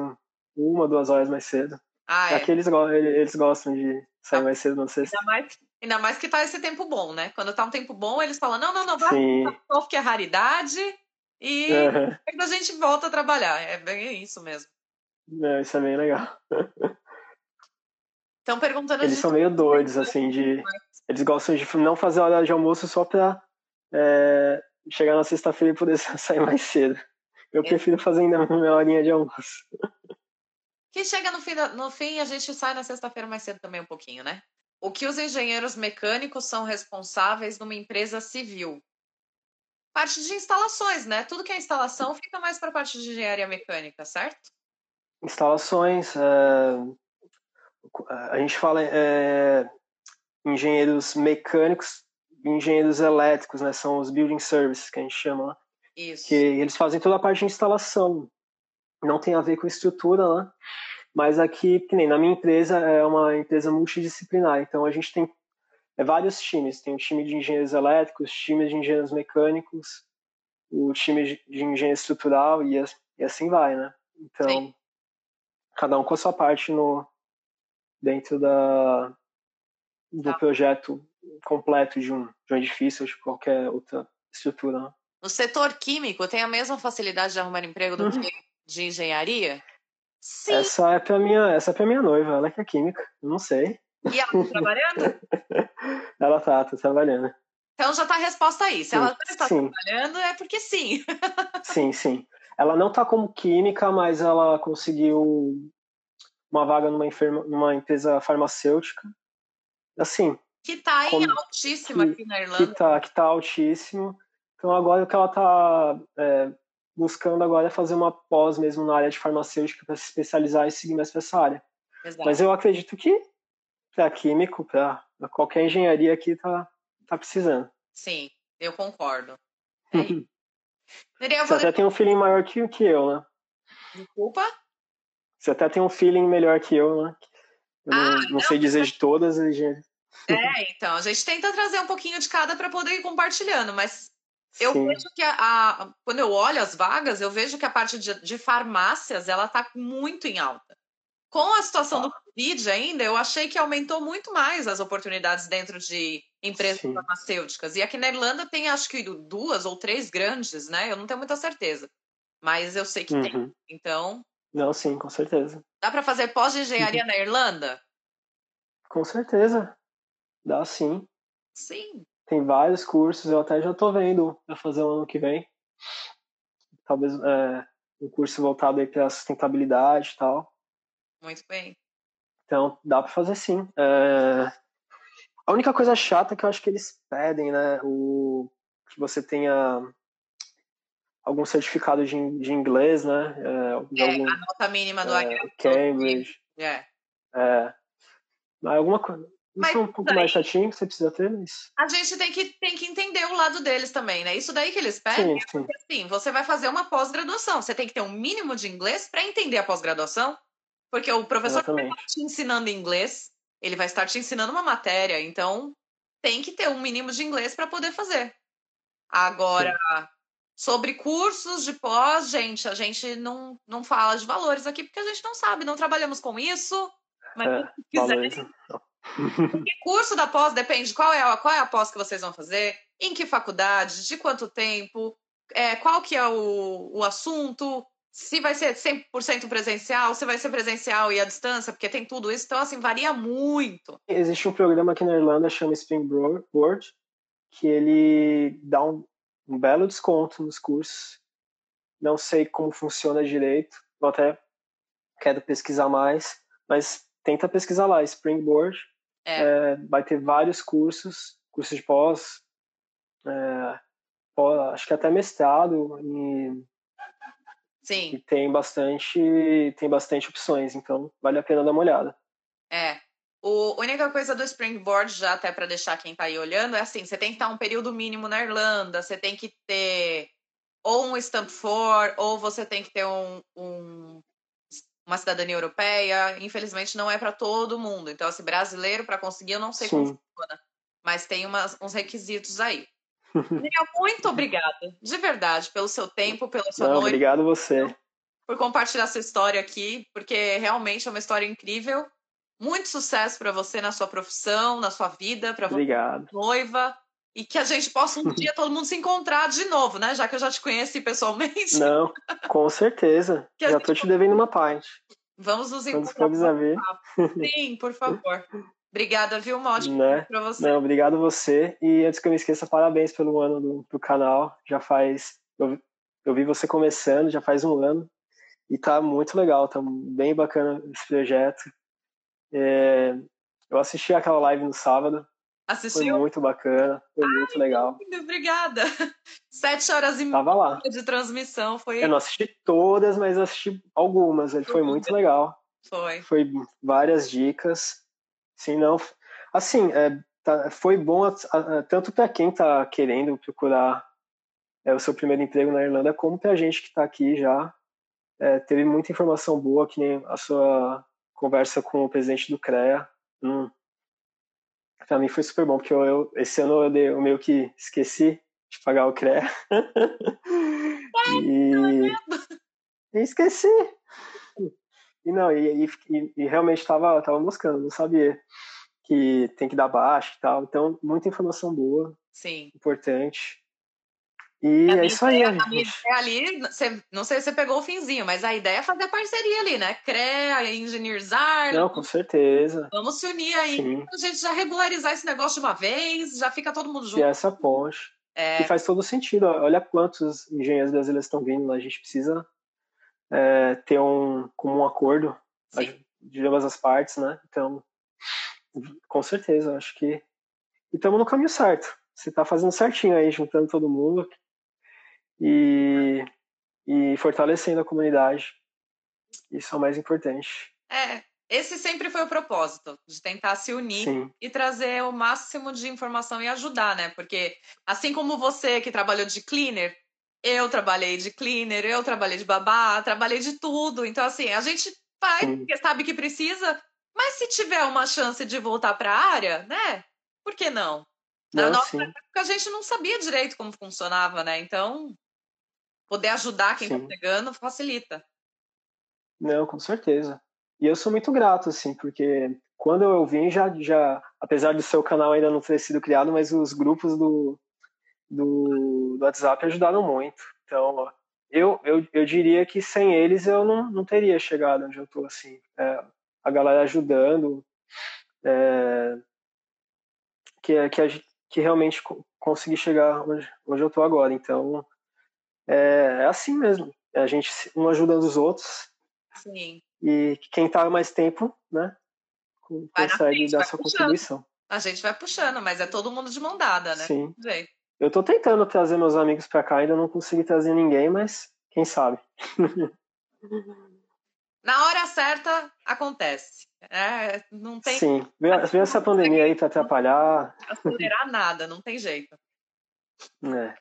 uma, duas horas mais cedo. Ah, é. Aqui eles, eles gostam de sair mais cedo na sexta. Ainda mais, ainda mais que tá esse tempo bom, né? Quando tá um tempo bom, eles falam, não, não, não, vai, porque é raridade, e uhum. a gente volta a trabalhar. É bem isso mesmo. É, isso é bem legal. Estão perguntando. Eles são meio doidos, assim, de. Eles gostam de não fazer hora de almoço só pra é, chegar na sexta-feira e poder sair mais cedo. Eu é. prefiro fazer ainda minha horinha de almoço. Que chega no fim, no fim a gente sai na sexta-feira mais cedo também um pouquinho, né? O que os engenheiros mecânicos são responsáveis numa empresa civil? parte de instalações, né? Tudo que é instalação fica mais para a parte de engenharia mecânica, certo? Instalações, é... a gente fala é... engenheiros mecânicos engenheiros elétricos, né? São os building services que a gente chama. Isso. Que eles fazem toda a parte de instalação. Não tem a ver com estrutura, né? Mas aqui, que nem na minha empresa, é uma empresa multidisciplinar. Então a gente tem é vários times. Tem o time de engenheiros elétricos, time de engenheiros mecânicos, o time de engenharia estrutural e, e assim vai, né? Então, Sim. cada um com a sua parte no, dentro da, do tá. projeto completo de um, de um edifício ou de qualquer outra estrutura. Né? O setor químico tem a mesma facilidade de arrumar emprego do uhum. que de engenharia? Sim. Essa é para minha, essa é minha noiva, ela que é química, eu não sei. E ela tá trabalhando? ela tá, tá trabalhando. Então já tá a resposta aí. Se sim, ela está sim. trabalhando, é porque sim. sim, sim. Ela não tá como química, mas ela conseguiu uma vaga numa, enferma, numa empresa farmacêutica. Assim. Que tá em altíssima que, aqui na Irlanda. Que tá, que tá altíssimo. Então agora o que ela tá é, buscando agora é fazer uma pós mesmo na área de farmacêutica para se especializar e seguir mais para essa área. Exato. Mas eu acredito que para químico, para qualquer engenharia aqui tá, tá precisando. Sim, eu concordo. É Você até tem um feeling maior que, que eu, né? Desculpa? Você até tem um feeling melhor que eu, né? Eu ah, não, não, sei dizer de todas as É, então, a gente tenta trazer um pouquinho de cada para poder ir compartilhando, mas eu Sim. vejo que a, a, quando eu olho as vagas, eu vejo que a parte de, de farmácias ela está muito em alta. Com a situação ah. do Covid ainda, eu achei que aumentou muito mais as oportunidades dentro de empresas Sim. farmacêuticas. E aqui na Irlanda tem acho que duas ou três grandes, né? Eu não tenho muita certeza. Mas eu sei que uhum. tem. Então. Não, sim, com certeza. Dá para fazer pós-engenharia uhum. na Irlanda? Com certeza. Dá sim. Sim. Tem vários cursos, eu até já estou vendo para fazer o ano que vem. Talvez é, um curso voltado aí para sustentabilidade e tal. Muito bem. Então, dá para fazer sim. É... A única coisa chata é que eu acho que eles pedem, né? O... Que você tenha algum certificado de, de inglês, né? É, é algum, a nota mínima do é, Cambridge. É. É. Alguma coisa. Mas isso é um pouco daí, mais chatinho que você precisa ter, mas... A gente tem que, tem que entender o lado deles também, né? Isso daí que eles pedem, sim, sim. porque assim, você vai fazer uma pós-graduação. Você tem que ter um mínimo de inglês para entender a pós-graduação, porque o professor vai estar te ensinando inglês, ele vai estar te ensinando uma matéria, então tem que ter um mínimo de inglês para poder fazer. Agora, sim. sobre cursos de pós, gente, a gente não, não fala de valores aqui porque a gente não sabe, não trabalhamos com isso. Mas é, se quiser, que curso da pós depende qual é, a, qual é a pós que vocês vão fazer, em que faculdade, de quanto tempo, é, qual que é o, o assunto, se vai ser 100% presencial, se vai ser presencial e à distância, porque tem tudo isso. Então, assim, varia muito. Existe um programa aqui na Irlanda, chama Springboard, que ele dá um, um belo desconto nos cursos. Não sei como funciona direito, eu até quero pesquisar mais, mas tenta pesquisar lá, Springboard. É. É, vai ter vários cursos, cursos de pós, é, pós acho que até mestrado e, Sim. E tem bastante, tem bastante opções, então vale a pena dar uma olhada. É. O, a única coisa do Springboard, já até para deixar quem está aí olhando, é assim: você tem que estar um período mínimo na Irlanda, você tem que ter ou um Stamp for, ou você tem que ter um, um uma cidadania europeia, infelizmente não é para todo mundo. Então, assim, brasileiro, para conseguir, eu não sei Sim. como funciona. Mas tem umas, uns requisitos aí. Daniel, muito obrigada, de verdade, pelo seu tempo, pela sua não, noite. Obrigado você. Por compartilhar sua história aqui, porque realmente é uma história incrível. Muito sucesso para você na sua profissão, na sua vida, para você, noiva e que a gente possa um dia todo mundo se encontrar de novo, né? Já que eu já te conheci pessoalmente. Não, com certeza. já gente... tô te devendo uma parte. Vamos nos encontrar. Quando ver. Sim, por favor. Obrigada, viu, Mote? Né? Pra você. Não, obrigado você. E antes que eu me esqueça, parabéns pelo ano do, do canal. Já faz. Eu, eu vi você começando, já faz um ano. E tá muito legal, tá bem bacana esse projeto. É, eu assisti aquela live no sábado, Assistiu? Foi muito bacana, foi Ai, muito legal. Lindo, obrigada. Sete horas e meia de transmissão. Foi... Eu não assisti todas, mas assisti algumas. Ele foi, foi muito legal. Foi. Foi várias dicas. Sim, não. Assim, é, tá, foi bom a, a, tanto para quem está querendo procurar é, o seu primeiro emprego na Irlanda, como para a gente que está aqui já. É, teve muita informação boa, que nem a sua conversa com o presidente do CREA. Hum, Pra mim foi super bom, porque eu, eu esse ano eu, dei, eu meio que esqueci de pagar o CREA. e... e esqueci. e não, e, e, e realmente estava tava buscando, não sabia que tem que dar baixo e tal. Então, muita informação boa. Sim. Importante. E é isso aí, ideia, gente. ali, você, não sei se você pegou o finzinho, mas a ideia é fazer parceria ali, né? CREA, Engineerzar. Não, com certeza. Vamos se unir aí, Sim. a gente já regularizar esse negócio de uma vez, já fica todo mundo junto. E essa ponte. É... faz todo sentido. Olha quantos engenheiros brasileiros estão vindo, a gente precisa é, ter um comum acordo Sim. de ambas as partes, né? Então, com certeza, acho que. E estamos no caminho certo. Você está fazendo certinho aí, juntando todo mundo e, e fortalecendo a comunidade. Isso é o mais importante. É, esse sempre foi o propósito, de tentar se unir Sim. e trazer o máximo de informação e ajudar, né? Porque assim como você que trabalhou de cleaner, eu trabalhei de cleaner, eu trabalhei de babá, trabalhei de tudo. Então, assim, a gente faz Sim. porque sabe que precisa, mas se tiver uma chance de voltar para a área, né? Por que não? Na nossa época, a gente não sabia direito como funcionava, né? Então, poder ajudar quem está chegando facilita. Não, com certeza. E eu sou muito grato, assim, porque quando eu vim, já, já apesar do seu canal ainda não ter sido criado, mas os grupos do, do, do WhatsApp ajudaram muito. Então, eu, eu, eu diria que sem eles eu não, não teria chegado onde eu estou, assim. É, a galera ajudando, é, que, que, a, que realmente consegui chegar onde, onde eu estou agora. Então, é, é assim mesmo. É a gente um ajudando os outros. Sim. E quem está mais tempo, né, consegue frente, dar sua puxando. contribuição. A gente vai puxando, mas é todo mundo de mão dada, né? Sim. Eu estou tentando trazer meus amigos para cá, ainda não consegui trazer ninguém, mas quem sabe. Na hora certa, acontece. É, não tem. Sim, veio, essa pandemia aí para atrapalhar. Acelerar nada, não tem jeito. É.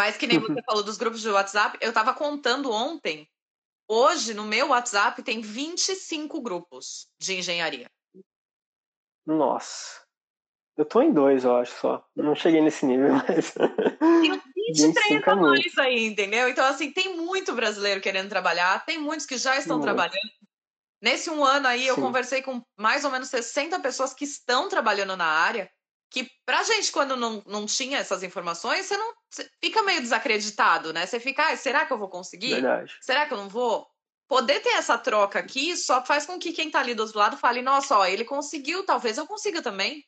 Mas que nem você falou dos grupos de WhatsApp, eu estava contando ontem. Hoje, no meu WhatsApp, tem 25 grupos de engenharia. Nossa. Eu tô em dois, eu acho só. Não cheguei nesse nível, mas. Tem 23 a mais aí, entendeu? Então, assim, tem muito brasileiro querendo trabalhar, tem muitos que já estão muito. trabalhando. Nesse um ano aí, Sim. eu conversei com mais ou menos 60 pessoas que estão trabalhando na área que pra gente, quando não, não tinha essas informações, você não você fica meio desacreditado, né? Você fica, ah, será que eu vou conseguir? Verdade. Será que eu não vou? Poder ter essa troca aqui só faz com que quem tá ali do outro lado fale, nossa, ó, ele conseguiu, talvez eu consiga também.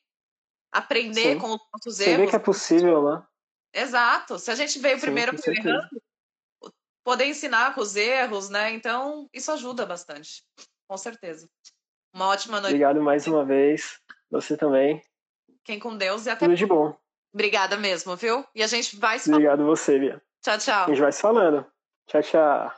Aprender Sim. com os nossos erros. Você vê que é possível, né? Exato. Se a gente veio Sim, primeiro errando, poder ensinar com os erros, né? Então, isso ajuda bastante. Com certeza. Uma ótima noite. Obrigado mais uma vez. Você também. Fiquem com Deus e até. Tudo de bom. Obrigada mesmo, viu? E a gente vai se Obrigado você, Bia. Tchau, tchau. A gente vai se falando. Tchau, tchau.